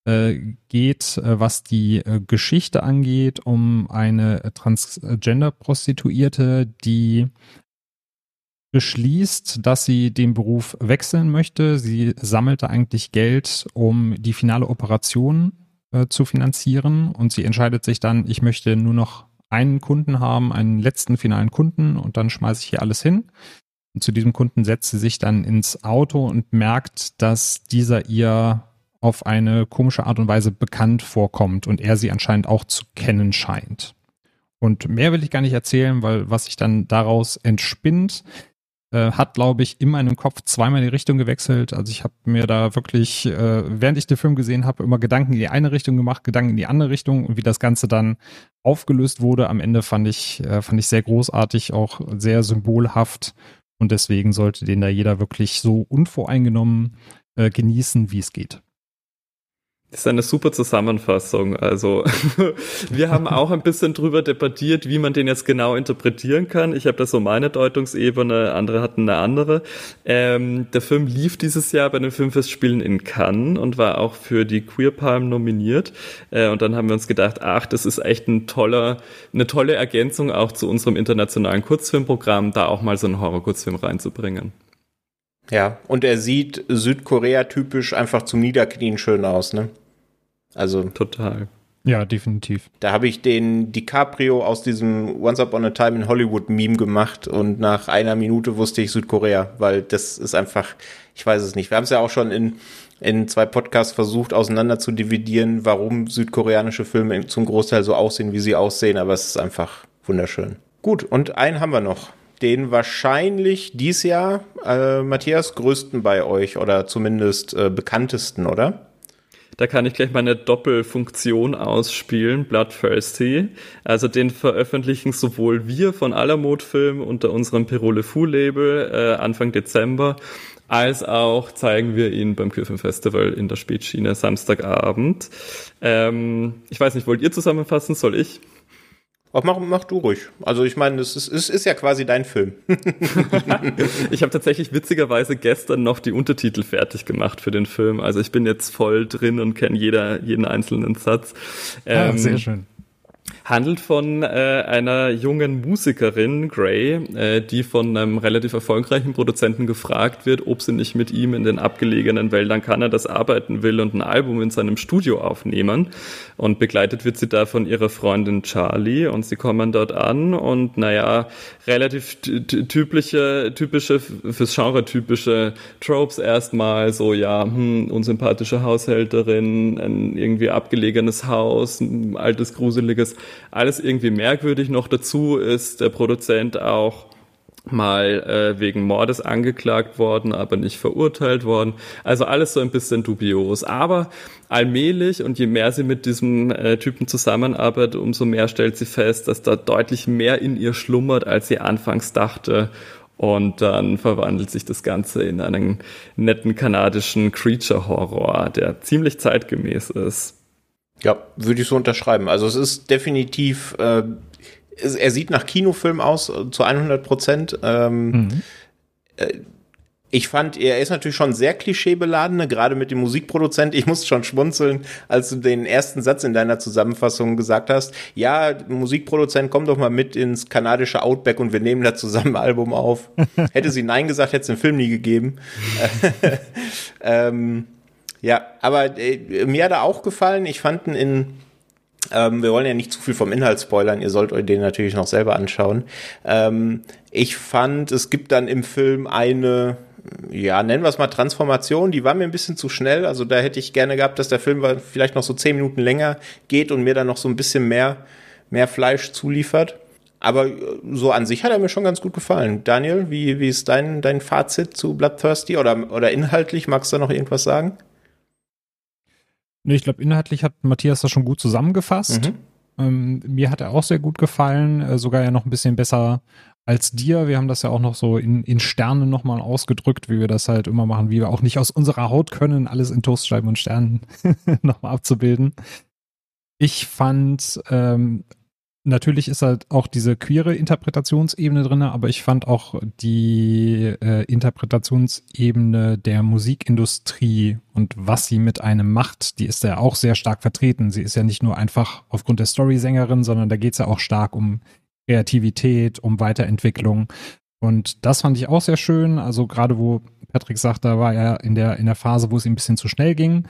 D: geht, äh, was die äh, Geschichte angeht, um eine Transgender-Prostituierte, die beschließt, dass sie den Beruf wechseln möchte. Sie sammelte eigentlich Geld, um die finale Operation äh, zu finanzieren und sie entscheidet sich dann, ich möchte nur noch einen Kunden haben, einen letzten finalen Kunden und dann schmeiße ich hier alles hin. Und zu diesem Kunden setzt sie sich dann ins Auto und merkt, dass dieser ihr auf eine komische Art und Weise bekannt vorkommt und er sie anscheinend auch zu kennen scheint. Und mehr will ich gar nicht erzählen, weil was sich dann daraus entspinnt, äh, hat, glaube ich, in meinem Kopf zweimal die Richtung gewechselt. Also ich habe mir da wirklich, äh, während ich den Film gesehen habe, immer Gedanken in die eine Richtung gemacht, Gedanken in die andere Richtung und wie das Ganze dann aufgelöst wurde. Am Ende fand ich, äh, fand ich sehr großartig, auch sehr symbolhaft. Und deswegen sollte den da jeder wirklich so unvoreingenommen äh, genießen, wie es geht.
E: Das ist eine super Zusammenfassung. Also wir haben auch ein bisschen drüber debattiert, wie man den jetzt genau interpretieren kann. Ich habe da so meine Deutungsebene, andere hatten eine andere. Ähm, der Film lief dieses Jahr bei den Filmfestspielen in Cannes und war auch für die Queer Palm nominiert. Äh, und dann haben wir uns gedacht, ach, das ist echt ein toller, eine tolle Ergänzung auch zu unserem internationalen Kurzfilmprogramm, da auch mal so einen Horror-Kurzfilm reinzubringen.
A: Ja, und er sieht Südkorea-typisch einfach zum Niederknien schön aus, ne? Also
E: total.
D: Ja, definitiv.
A: Da habe ich den DiCaprio aus diesem Once Upon a Time in Hollywood Meme gemacht und nach einer Minute wusste ich Südkorea, weil das ist einfach, ich weiß es nicht. Wir haben es ja auch schon in, in zwei Podcasts versucht, auseinander zu dividieren, warum südkoreanische Filme zum Großteil so aussehen, wie sie aussehen, aber es ist einfach wunderschön. Gut, und einen haben wir noch. Den wahrscheinlich dies Jahr, äh, Matthias, größten bei euch oder zumindest äh, bekanntesten, oder?
E: Da kann ich gleich meine Doppelfunktion ausspielen, Bloodthirsty. Also den veröffentlichen sowohl wir von Alamod Film unter unserem Perole Fu Label äh, Anfang Dezember, als auch zeigen wir ihn beim Queerfilm Festival in der Spätschiene Samstagabend. Ähm, ich weiß nicht, wollt ihr zusammenfassen? Soll ich?
A: Ach, mach, mach du ruhig. Also ich meine, es ist, ist, ist ja quasi dein Film.
E: ich habe tatsächlich witzigerweise gestern noch die Untertitel fertig gemacht für den Film. Also ich bin jetzt voll drin und kenne jeder jeden einzelnen Satz.
D: Ah, ähm, ah, sehr schön.
E: Handelt von äh, einer jungen Musikerin, Gray, äh, die von einem relativ erfolgreichen Produzenten gefragt wird, ob sie nicht mit ihm in den abgelegenen Wäldern Kanadas arbeiten will und ein Album in seinem Studio aufnehmen. Und begleitet wird sie da von ihrer Freundin Charlie und sie kommen dort an und naja, relativ typische, typische, fürs Genre typische Tropes erstmal, so ja, hm, unsympathische Haushälterin, ein irgendwie abgelegenes Haus, ein altes, gruseliges, alles irgendwie merkwürdig. Noch dazu ist der Produzent auch mal äh, wegen Mordes angeklagt worden, aber nicht verurteilt worden. Also alles so ein bisschen dubios. Aber allmählich und je mehr sie mit diesem äh, Typen zusammenarbeitet, umso mehr stellt sie fest, dass da deutlich mehr in ihr schlummert, als sie anfangs dachte. Und dann verwandelt sich das Ganze in einen netten kanadischen Creature-Horror, der ziemlich zeitgemäß ist.
A: Ja, würde ich so unterschreiben. Also es ist definitiv äh, er sieht nach Kinofilm aus äh, zu 100 Prozent. Ähm, mhm. Äh, ich fand, er ist natürlich schon sehr klischeebeladen, gerade mit dem Musikproduzent. Ich musste schon schmunzeln, als du den ersten Satz in deiner Zusammenfassung gesagt hast. Ja, Musikproduzent, komm doch mal mit ins kanadische Outback und wir nehmen da zusammen ein Album auf. hätte sie Nein gesagt, hätte es den Film nie gegeben. ähm, ja, aber äh, mir hat er auch gefallen. Ich fand ihn in ähm, wir wollen ja nicht zu viel vom Inhalt spoilern, ihr sollt euch den natürlich noch selber anschauen. Ähm, ich fand, es gibt dann im Film eine, ja, nennen wir es mal Transformation, die war mir ein bisschen zu schnell. Also da hätte ich gerne gehabt, dass der Film vielleicht noch so zehn Minuten länger geht und mir dann noch so ein bisschen mehr, mehr Fleisch zuliefert. Aber äh, so an sich hat er mir schon ganz gut gefallen. Daniel, wie, wie ist dein, dein Fazit zu Bloodthirsty oder, oder inhaltlich? Magst du da noch irgendwas sagen?
D: Nee, ich glaube, inhaltlich hat Matthias das schon gut zusammengefasst. Mhm. Ähm, mir hat er auch sehr gut gefallen, äh, sogar ja noch ein bisschen besser als dir. Wir haben das ja auch noch so in, in Sternen nochmal ausgedrückt, wie wir das halt immer machen, wie wir auch nicht aus unserer Haut können, alles in Toastscheiben und Sternen nochmal abzubilden. Ich fand ähm, Natürlich ist halt auch diese queere Interpretationsebene drin, aber ich fand auch die äh, Interpretationsebene der Musikindustrie und was sie mit einem macht, die ist ja auch sehr stark vertreten. Sie ist ja nicht nur einfach aufgrund der Story-Sängerin, sondern da geht es ja auch stark um Kreativität, um Weiterentwicklung. Und das fand ich auch sehr schön. Also gerade wo Patrick sagt, da war er in der, in der Phase, wo es ihm ein bisschen zu schnell ging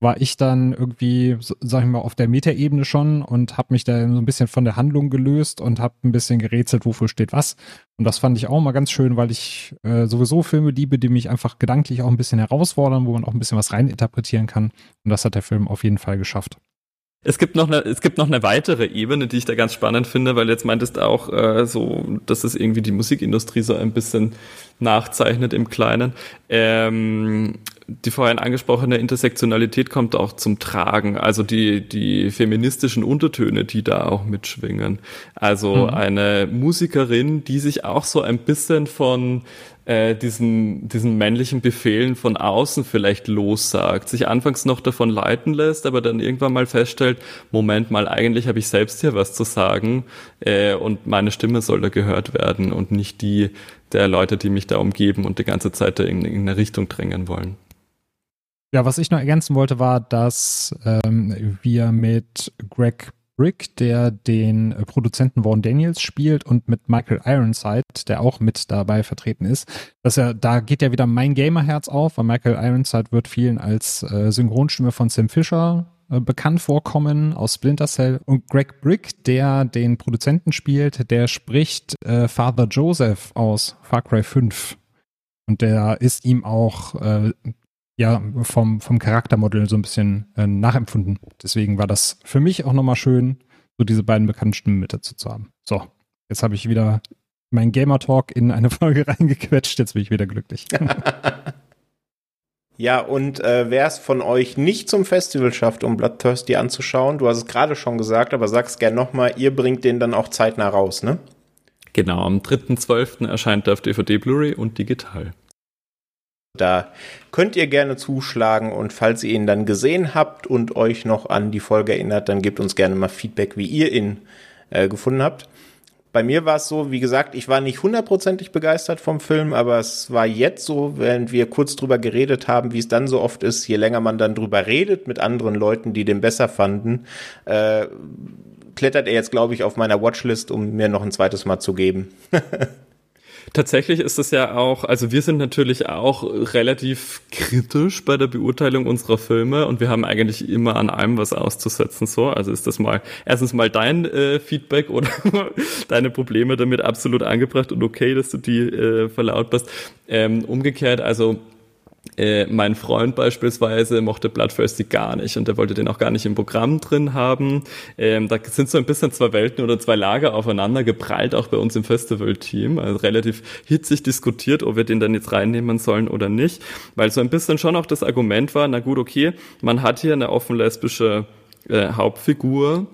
D: war ich dann irgendwie, sag ich mal, auf der Metaebene schon und habe mich da so ein bisschen von der Handlung gelöst und habe ein bisschen gerätselt, wofür steht was. Und das fand ich auch mal ganz schön, weil ich äh, sowieso Filme liebe, die mich einfach gedanklich auch ein bisschen herausfordern, wo man auch ein bisschen was reininterpretieren kann. Und das hat der Film auf jeden Fall geschafft.
E: Es gibt noch eine, es gibt noch eine weitere Ebene, die ich da ganz spannend finde, weil jetzt meintest auch äh, so, dass es irgendwie die Musikindustrie so ein bisschen nachzeichnet im Kleinen. Ähm, die vorhin angesprochene Intersektionalität kommt auch zum Tragen, also die, die feministischen Untertöne, die da auch mitschwingen. Also mhm. eine Musikerin, die sich auch so ein bisschen von äh, diesen, diesen männlichen Befehlen von außen vielleicht lossagt, sich anfangs noch davon leiten lässt, aber dann irgendwann mal feststellt, Moment mal, eigentlich habe ich selbst hier was zu sagen äh, und meine Stimme soll da gehört werden und nicht die der Leute, die mich da umgeben und die ganze Zeit da in, in eine Richtung drängen wollen.
D: Ja, was ich noch ergänzen wollte, war, dass ähm, wir mit Greg Brick, der den Produzenten Vaughn Daniels spielt und mit Michael Ironside, der auch mit dabei vertreten ist, dass er, da geht ja wieder mein Gamerherz auf, weil Michael Ironside wird vielen als äh, Synchronstimme von Sam Fisher äh, bekannt vorkommen aus Splinter Cell. Und Greg Brick, der den Produzenten spielt, der spricht äh, Father Joseph aus Far Cry 5 und der ist ihm auch äh, ja vom, vom Charaktermodell so ein bisschen äh, nachempfunden. Deswegen war das für mich auch nochmal schön, so diese beiden bekannten Stimmen mit dazu zu haben. So, jetzt habe ich wieder meinen Gamer Talk in eine Folge reingequetscht, jetzt bin ich wieder glücklich.
A: ja, und äh, wer es von euch nicht zum Festival schafft, um Bloodthirsty anzuschauen, du hast es gerade schon gesagt, aber sag's gern nochmal, ihr bringt den dann auch zeitnah raus, ne?
E: Genau, am 3.12. erscheint er auf DVD, Blu-ray und digital.
A: Da könnt ihr gerne zuschlagen und falls ihr ihn dann gesehen habt und euch noch an die Folge erinnert, dann gebt uns gerne mal Feedback, wie ihr ihn äh, gefunden habt. Bei mir war es so, wie gesagt, ich war nicht hundertprozentig begeistert vom Film, aber es war jetzt so, während wir kurz drüber geredet haben, wie es dann so oft ist, je länger man dann drüber redet mit anderen Leuten, die den besser fanden, äh, klettert er jetzt, glaube ich, auf meiner Watchlist, um mir noch ein zweites Mal zu geben.
E: Tatsächlich ist es ja auch, also wir sind natürlich auch relativ kritisch bei der Beurteilung unserer Filme und wir haben eigentlich immer an allem was auszusetzen. So, also ist das mal erstens mal dein äh, Feedback oder deine Probleme damit absolut angebracht und okay, dass du die äh, verlautbarst. Ähm, umgekehrt, also äh, mein Freund beispielsweise mochte Bloodthirsty gar nicht und der wollte den auch gar nicht im Programm drin haben. Ähm, da sind so ein bisschen zwei Welten oder zwei Lager aufeinander geprallt, auch bei uns im Festival-Team. Also relativ hitzig diskutiert, ob wir den dann jetzt reinnehmen sollen oder nicht. Weil so ein bisschen schon auch das Argument war, na gut, okay, man hat hier eine offen lesbische äh, Hauptfigur,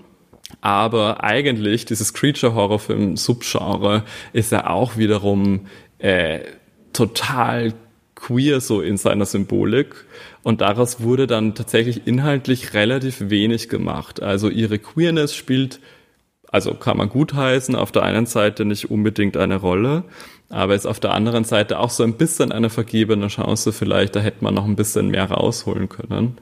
E: aber eigentlich dieses Creature-Horror-Film-Subgenre ist ja auch wiederum äh, total queer so in seiner Symbolik. Und daraus wurde dann tatsächlich inhaltlich relativ wenig gemacht. Also ihre Queerness spielt, also kann man gutheißen, auf der einen Seite nicht unbedingt eine Rolle, aber ist auf der anderen Seite auch so ein bisschen eine vergebene Chance vielleicht, da hätte man noch ein bisschen mehr rausholen können.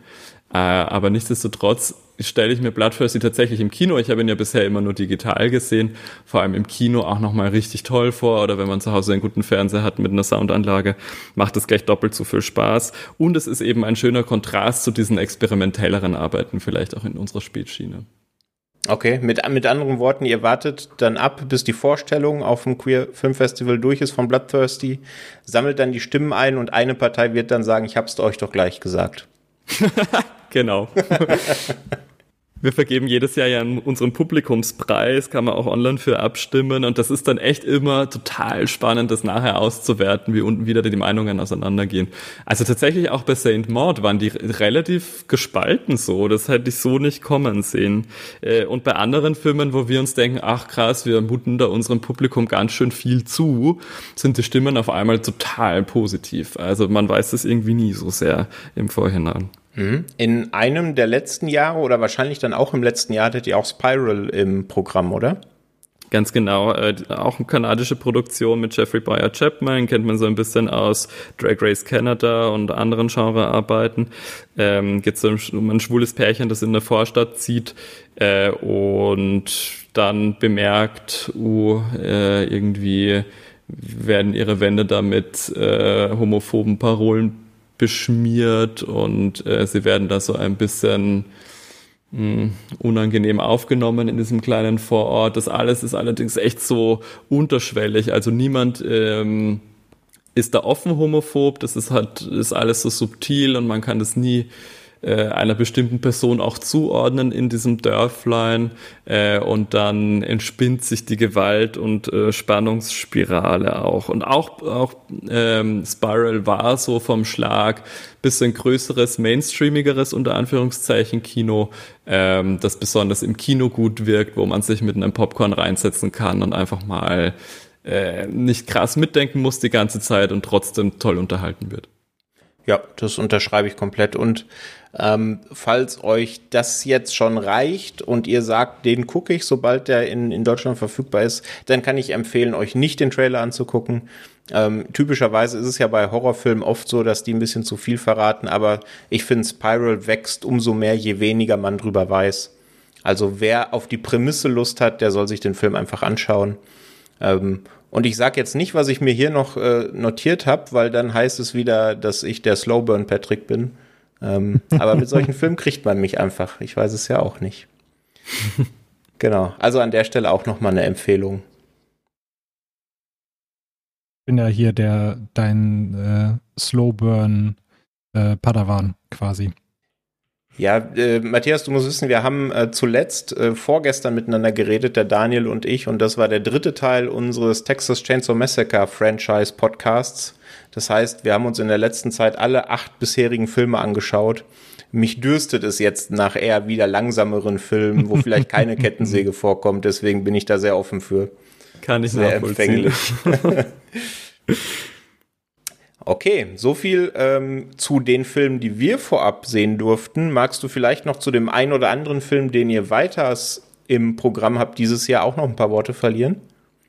E: Äh, aber nichtsdestotrotz stelle ich mir Bloodthirsty tatsächlich im Kino, ich habe ihn ja bisher immer nur digital gesehen, vor allem im Kino auch nochmal richtig toll vor oder wenn man zu Hause einen guten Fernseher hat mit einer Soundanlage, macht es gleich doppelt so viel Spaß und es ist eben ein schöner Kontrast zu diesen experimentelleren Arbeiten vielleicht auch in unserer Spätschiene.
A: Okay, mit, mit anderen Worten, ihr wartet dann ab, bis die Vorstellung auf dem Queer Film Festival durch ist von Bloodthirsty, sammelt dann die Stimmen ein und eine Partei wird dann sagen, ich hab's euch doch gleich gesagt.
E: genau. Wir vergeben jedes Jahr ja unseren Publikumspreis, kann man auch online für abstimmen und das ist dann echt immer total spannend, das nachher auszuwerten, wie unten wieder die Meinungen auseinandergehen. Also tatsächlich auch bei Saint Maud waren die relativ gespalten so, das hätte ich so nicht kommen sehen. Äh, und bei anderen Filmen, wo wir uns denken, ach krass, wir muten da unserem Publikum ganz schön viel zu, sind die Stimmen auf einmal total positiv. Also man weiß das irgendwie nie so sehr im Vorhinein.
A: In einem der letzten Jahre oder wahrscheinlich dann auch im letzten Jahr hattet ihr auch Spiral im Programm, oder?
E: Ganz genau, äh, auch eine kanadische Produktion mit Jeffrey Bayer Chapman, kennt man so ein bisschen aus Drag Race Canada und anderen Genrearbeiten. Ähm, Geht es um ein schwules Pärchen, das in eine Vorstadt zieht äh, und dann bemerkt, uh, äh, irgendwie werden ihre Wände damit äh, homophoben Parolen beschmiert und äh, sie werden da so ein bisschen mh, hm, unangenehm aufgenommen in diesem kleinen Vorort. Das alles ist allerdings echt so unterschwellig. Also niemand ähm, ist da offen homophob. Das ist halt ist alles so subtil und man kann das nie äh, einer bestimmten Person auch zuordnen in diesem Dörflein äh, und dann entspinnt sich die Gewalt und äh, Spannungsspirale auch. Und auch, auch ähm, Spiral war so vom Schlag bisschen größeres, mainstreamigeres unter Anführungszeichen Kino, ähm, das besonders im Kino gut wirkt, wo man sich mit einem Popcorn reinsetzen kann und einfach mal äh, nicht krass mitdenken muss die ganze Zeit und trotzdem toll unterhalten wird.
A: Ja, das unterschreibe ich komplett. Und ähm, falls euch das jetzt schon reicht und ihr sagt, den gucke ich, sobald der in, in Deutschland verfügbar ist, dann kann ich empfehlen, euch nicht den Trailer anzugucken. Ähm, typischerweise ist es ja bei Horrorfilmen oft so, dass die ein bisschen zu viel verraten, aber ich finde, Spiral wächst umso mehr, je weniger man drüber weiß. Also wer auf die Prämisse Lust hat, der soll sich den Film einfach anschauen. Ähm, und ich sage jetzt nicht, was ich mir hier noch äh, notiert habe, weil dann heißt es wieder, dass ich der Slowburn Patrick bin. Ähm, aber mit solchen Filmen kriegt man mich einfach. Ich weiß es ja auch nicht. genau. Also an der Stelle auch noch mal eine Empfehlung.
D: Ich bin ja hier der dein äh, Slowburn äh, Padawan quasi.
A: Ja, äh, Matthias, du musst wissen, wir haben äh, zuletzt äh, vorgestern miteinander geredet, der Daniel und ich, und das war der dritte Teil unseres Texas Chainsaw Massacre Franchise Podcasts. Das heißt, wir haben uns in der letzten Zeit alle acht bisherigen Filme angeschaut. Mich dürstet es jetzt nach eher wieder langsameren Filmen, wo vielleicht keine Kettensäge vorkommt. Deswegen bin ich da sehr offen für.
E: Kann ich sehr empfänglich.
A: Okay, so viel ähm, zu den Filmen, die wir vorab sehen durften. Magst du vielleicht noch zu dem einen oder anderen Film, den ihr weiters im Programm habt, dieses Jahr auch noch ein paar Worte verlieren?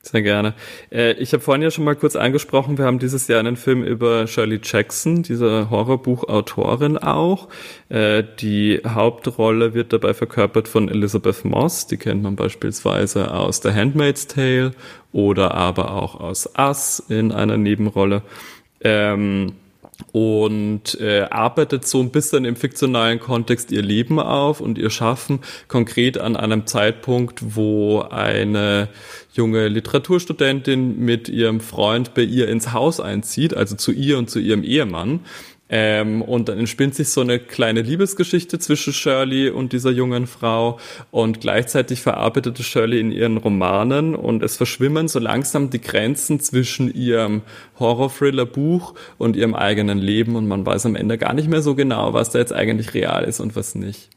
E: Sehr gerne. Äh, ich habe vorhin ja schon mal kurz angesprochen, wir haben dieses Jahr einen Film über Shirley Jackson, diese Horrorbuchautorin auch. Äh, die Hauptrolle wird dabei verkörpert von Elizabeth Moss, die kennt man beispielsweise aus The Handmaid's Tale oder aber auch aus Us in einer Nebenrolle. Ähm, und äh, arbeitet so ein bisschen im fiktionalen Kontext ihr Leben auf und ihr Schaffen konkret an einem Zeitpunkt, wo eine junge Literaturstudentin mit ihrem Freund bei ihr ins Haus einzieht, also zu ihr und zu ihrem Ehemann ähm, und dann entspinnt sich so eine kleine Liebesgeschichte zwischen Shirley und dieser jungen Frau. Und gleichzeitig verarbeitete Shirley in ihren Romanen und es verschwimmen so langsam die Grenzen zwischen ihrem Horror-Thriller-Buch und ihrem eigenen Leben. Und man weiß am Ende gar nicht mehr so genau, was da jetzt eigentlich real ist und was nicht.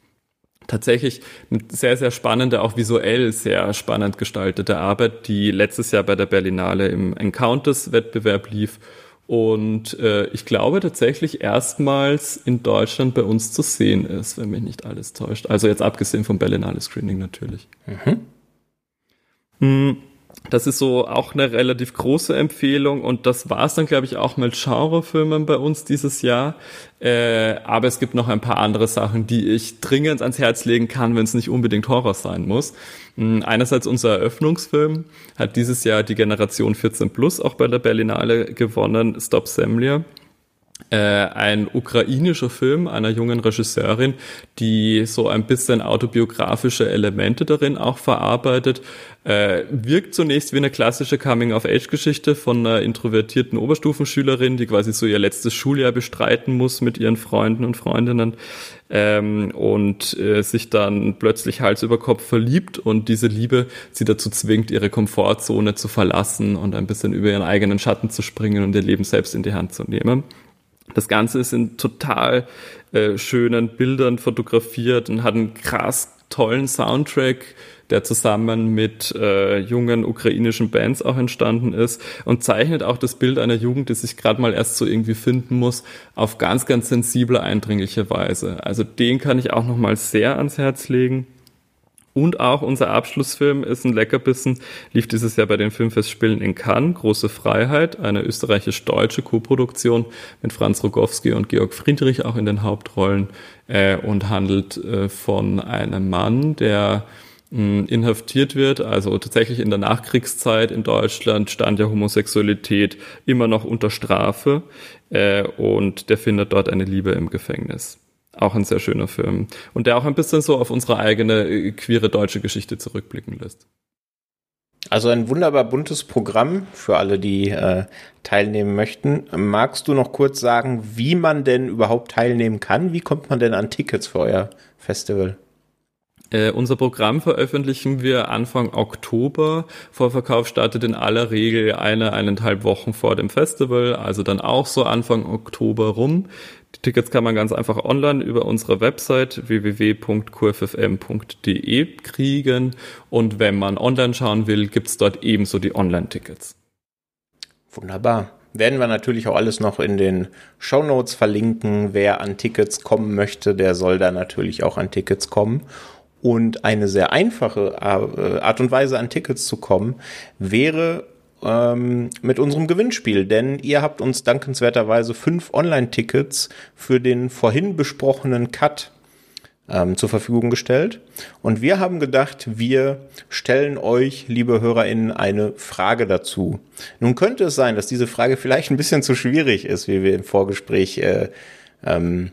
E: Tatsächlich eine sehr, sehr spannende, auch visuell sehr spannend gestaltete Arbeit, die letztes Jahr bei der Berlinale im Encounters-Wettbewerb lief und äh, ich glaube tatsächlich erstmals in Deutschland bei uns zu sehen ist, wenn mich nicht alles täuscht. Also jetzt abgesehen vom Berlinale Screening natürlich. Mhm. Hm, das ist so auch eine relativ große Empfehlung und das war es dann, glaube ich, auch mit Genrefilmen bei uns dieses Jahr. Äh, aber es gibt noch ein paar andere Sachen, die ich dringend ans Herz legen kann, wenn es nicht unbedingt Horror sein muss. Hm, einerseits unser Eröffnungsfilm hat dieses Jahr die Generation 14 Plus auch bei der Berlinale gewonnen, Stop Semlia äh, ein ukrainischer Film einer jungen Regisseurin, die so ein bisschen autobiografische Elemente darin auch verarbeitet. Äh, wirkt zunächst wie eine klassische Coming-of-Age-Geschichte von einer introvertierten Oberstufenschülerin, die quasi so ihr letztes Schuljahr bestreiten muss mit ihren Freunden und Freundinnen ähm, und äh, sich dann plötzlich Hals über Kopf verliebt und diese Liebe sie dazu zwingt, ihre Komfortzone zu verlassen und ein bisschen über ihren eigenen Schatten zu springen und ihr Leben selbst in die Hand zu nehmen. Das Ganze ist in total äh, schönen Bildern fotografiert und hat einen krass tollen Soundtrack, der zusammen mit äh, jungen ukrainischen Bands auch entstanden ist und zeichnet auch das Bild einer Jugend, die sich gerade mal erst so irgendwie finden muss, auf ganz, ganz sensible, eindringliche Weise. Also den kann ich auch noch mal sehr ans Herz legen. Und auch unser Abschlussfilm ist ein Leckerbissen, lief dieses Jahr bei den Filmfestspielen in Cannes, Große Freiheit, eine österreichisch-deutsche Co-Produktion mit Franz Rogowski und Georg Friedrich auch in den Hauptrollen äh, und handelt äh, von einem Mann, der mh, inhaftiert wird, also tatsächlich in der Nachkriegszeit in Deutschland stand ja Homosexualität immer noch unter Strafe äh, und der findet dort eine Liebe im Gefängnis. Auch ein sehr schöner Film. Und der auch ein bisschen so auf unsere eigene äh, queere deutsche Geschichte zurückblicken lässt.
A: Also ein wunderbar buntes Programm für alle, die äh, teilnehmen möchten. Magst du noch kurz sagen, wie man denn überhaupt teilnehmen kann? Wie kommt man denn an Tickets für euer Festival?
E: Äh, unser Programm veröffentlichen wir Anfang Oktober. Vorverkauf startet in aller Regel eine, eineinhalb Wochen vor dem Festival, also dann auch so Anfang Oktober rum. Die Tickets kann man ganz einfach online über unsere Website www.qffm.de kriegen und wenn man online schauen will, gibt's dort ebenso die Online-Tickets.
A: Wunderbar. Werden wir natürlich auch alles noch in den Show Notes verlinken. Wer an Tickets kommen möchte, der soll da natürlich auch an Tickets kommen. Und eine sehr einfache äh, Art und Weise an Tickets zu kommen, wäre ähm, mit unserem Gewinnspiel, denn ihr habt uns dankenswerterweise fünf Online-Tickets für den vorhin besprochenen Cut ähm, zur Verfügung gestellt. Und wir haben gedacht, wir stellen euch, liebe HörerInnen, eine Frage dazu. Nun könnte es sein, dass diese Frage vielleicht ein bisschen zu schwierig ist, wie wir im Vorgespräch äh, ähm,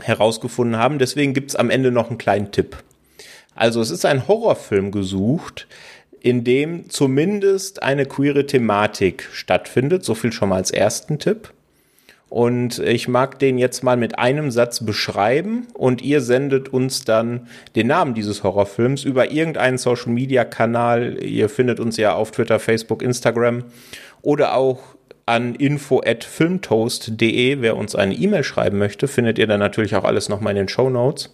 A: herausgefunden haben. Deswegen gibt's am Ende noch einen kleinen Tipp. Also es ist ein Horrorfilm gesucht, in dem zumindest eine queere Thematik stattfindet. So viel schon mal als ersten Tipp. Und ich mag den jetzt mal mit einem Satz beschreiben und ihr sendet uns dann den Namen dieses Horrorfilms über irgendeinen Social Media Kanal. Ihr findet uns ja auf Twitter, Facebook, Instagram oder auch an info@filmtoast.de. Wer uns eine E-Mail schreiben möchte, findet ihr dann natürlich auch alles nochmal in den Show Notes.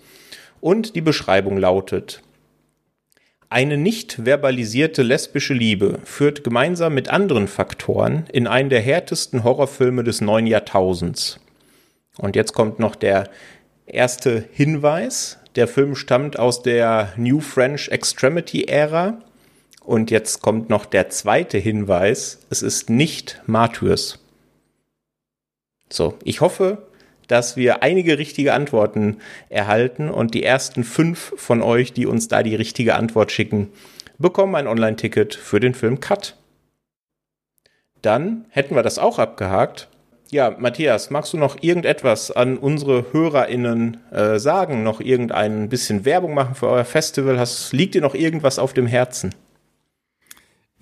A: Und die Beschreibung lautet, eine nicht verbalisierte lesbische Liebe führt gemeinsam mit anderen Faktoren in einen der härtesten Horrorfilme des neuen Jahrtausends. Und jetzt kommt noch der erste Hinweis. Der Film stammt aus der New French Extremity Ära. Und jetzt kommt noch der zweite Hinweis. Es ist nicht Martyrs. So, ich hoffe, dass wir einige richtige Antworten erhalten und die ersten fünf von euch, die uns da die richtige Antwort schicken, bekommen ein Online-Ticket für den Film Cut. Dann hätten wir das auch abgehakt. Ja, Matthias, magst du noch irgendetwas an unsere HörerInnen äh, sagen? Noch irgendein bisschen Werbung machen für euer Festival? Hast, liegt dir noch irgendwas auf dem Herzen?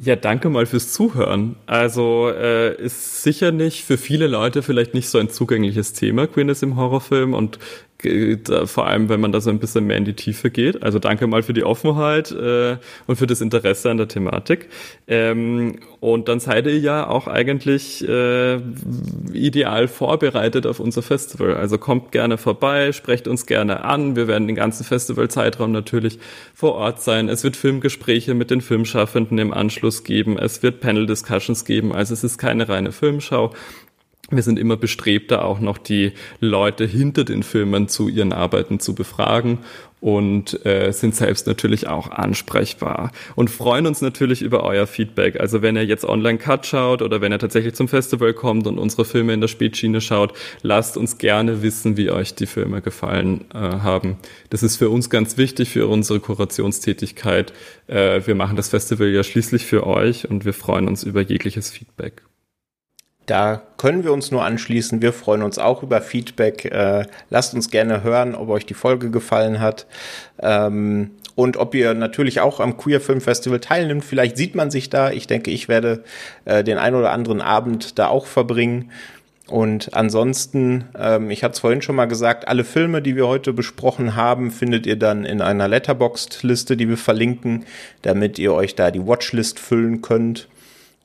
E: Ja, danke mal fürs Zuhören. Also äh, ist sicher nicht für viele Leute vielleicht nicht so ein zugängliches Thema, Queerness im Horrorfilm und vor allem, wenn man da so ein bisschen mehr in die Tiefe geht. Also danke mal für die Offenheit äh, und für das Interesse an der Thematik. Ähm, und dann seid ihr ja auch eigentlich äh, ideal vorbereitet auf unser Festival. Also kommt gerne vorbei, sprecht uns gerne an. Wir werden den ganzen Festivalzeitraum natürlich vor Ort sein. Es wird Filmgespräche mit den Filmschaffenden im Anschluss geben. Es wird Panel-Discussions geben. Also es ist keine reine Filmschau wir sind immer bestrebt, da auch noch die Leute hinter den Filmen zu ihren Arbeiten zu befragen und äh, sind selbst natürlich auch ansprechbar und freuen uns natürlich über euer Feedback. Also wenn ihr jetzt online Cut schaut oder wenn ihr tatsächlich zum Festival kommt und unsere Filme in der Spätschiene schaut, lasst uns gerne wissen, wie euch die Filme gefallen äh, haben. Das ist für uns ganz wichtig für unsere Kurationstätigkeit. Äh, wir machen das Festival ja schließlich für euch und wir freuen uns über jegliches Feedback.
A: Da können wir uns nur anschließen. Wir freuen uns auch über Feedback. Äh, lasst uns gerne hören, ob euch die Folge gefallen hat. Ähm, und ob ihr natürlich auch am Queer Film Festival teilnimmt. Vielleicht sieht man sich da. Ich denke, ich werde äh, den ein oder anderen Abend da auch verbringen. Und ansonsten, ähm, ich hatte es vorhin schon mal gesagt, alle Filme, die wir heute besprochen haben, findet ihr dann in einer Letterboxd-Liste, die wir verlinken, damit ihr euch da die Watchlist füllen könnt.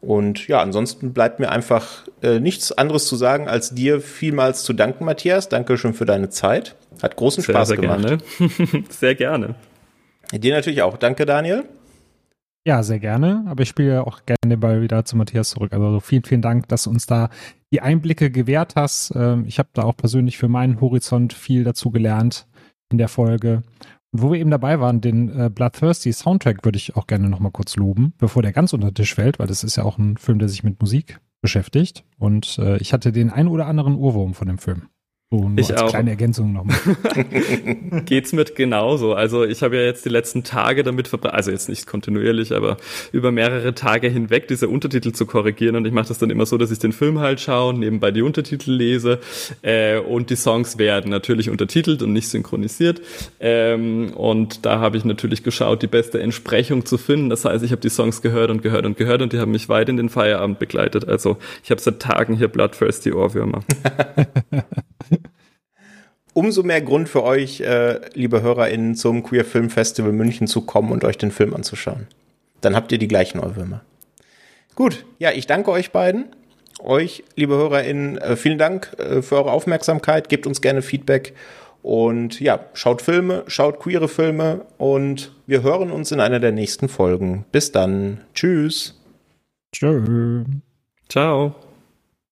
A: Und ja, ansonsten bleibt mir einfach äh, nichts anderes zu sagen, als dir vielmals zu danken, Matthias. Danke schon für deine Zeit. Hat großen sehr, Spaß
E: sehr
A: gemacht.
E: Gerne. sehr gerne.
A: Dir natürlich auch. Danke, Daniel.
D: Ja, sehr gerne. Aber ich spiele auch gerne den Ball wieder zu Matthias zurück. Also vielen, vielen Dank, dass du uns da die Einblicke gewährt hast. Ähm, ich habe da auch persönlich für meinen Horizont viel dazu gelernt in der Folge. Wo wir eben dabei waren, den äh, Bloodthirsty Soundtrack würde ich auch gerne nochmal kurz loben, bevor der ganz unter den Tisch fällt, weil das ist ja auch ein Film, der sich mit Musik beschäftigt. Und äh, ich hatte den ein oder anderen Urwurm von dem Film. So, nur
E: ich
D: als
E: auch.
D: kleine Ergänzung nochmal.
E: Geht's mit genauso. Also ich habe ja jetzt die letzten Tage damit verbracht, also jetzt nicht kontinuierlich, aber über mehrere Tage hinweg diese Untertitel zu korrigieren. Und ich mache das dann immer so, dass ich den Film halt schaue, nebenbei die Untertitel lese äh, und die Songs werden natürlich untertitelt und nicht synchronisiert. Ähm, und da habe ich natürlich geschaut, die beste Entsprechung zu finden. Das heißt, ich habe die Songs gehört und gehört und gehört und die haben mich weit in den Feierabend begleitet. Also ich habe seit Tagen hier Bloodthirsty Ohrwürmer.
A: umso mehr Grund für euch, äh, liebe HörerInnen, zum Queer Film Festival München zu kommen und euch den Film anzuschauen. Dann habt ihr die gleichen Ohrwürmer. Gut, ja, ich danke euch beiden. Euch, liebe HörerInnen, äh, vielen Dank äh, für eure Aufmerksamkeit. Gebt uns gerne Feedback. Und ja, schaut Filme, schaut queere Filme und wir hören uns in einer der nächsten Folgen. Bis dann. Tschüss.
D: Tschö.
E: Ciao.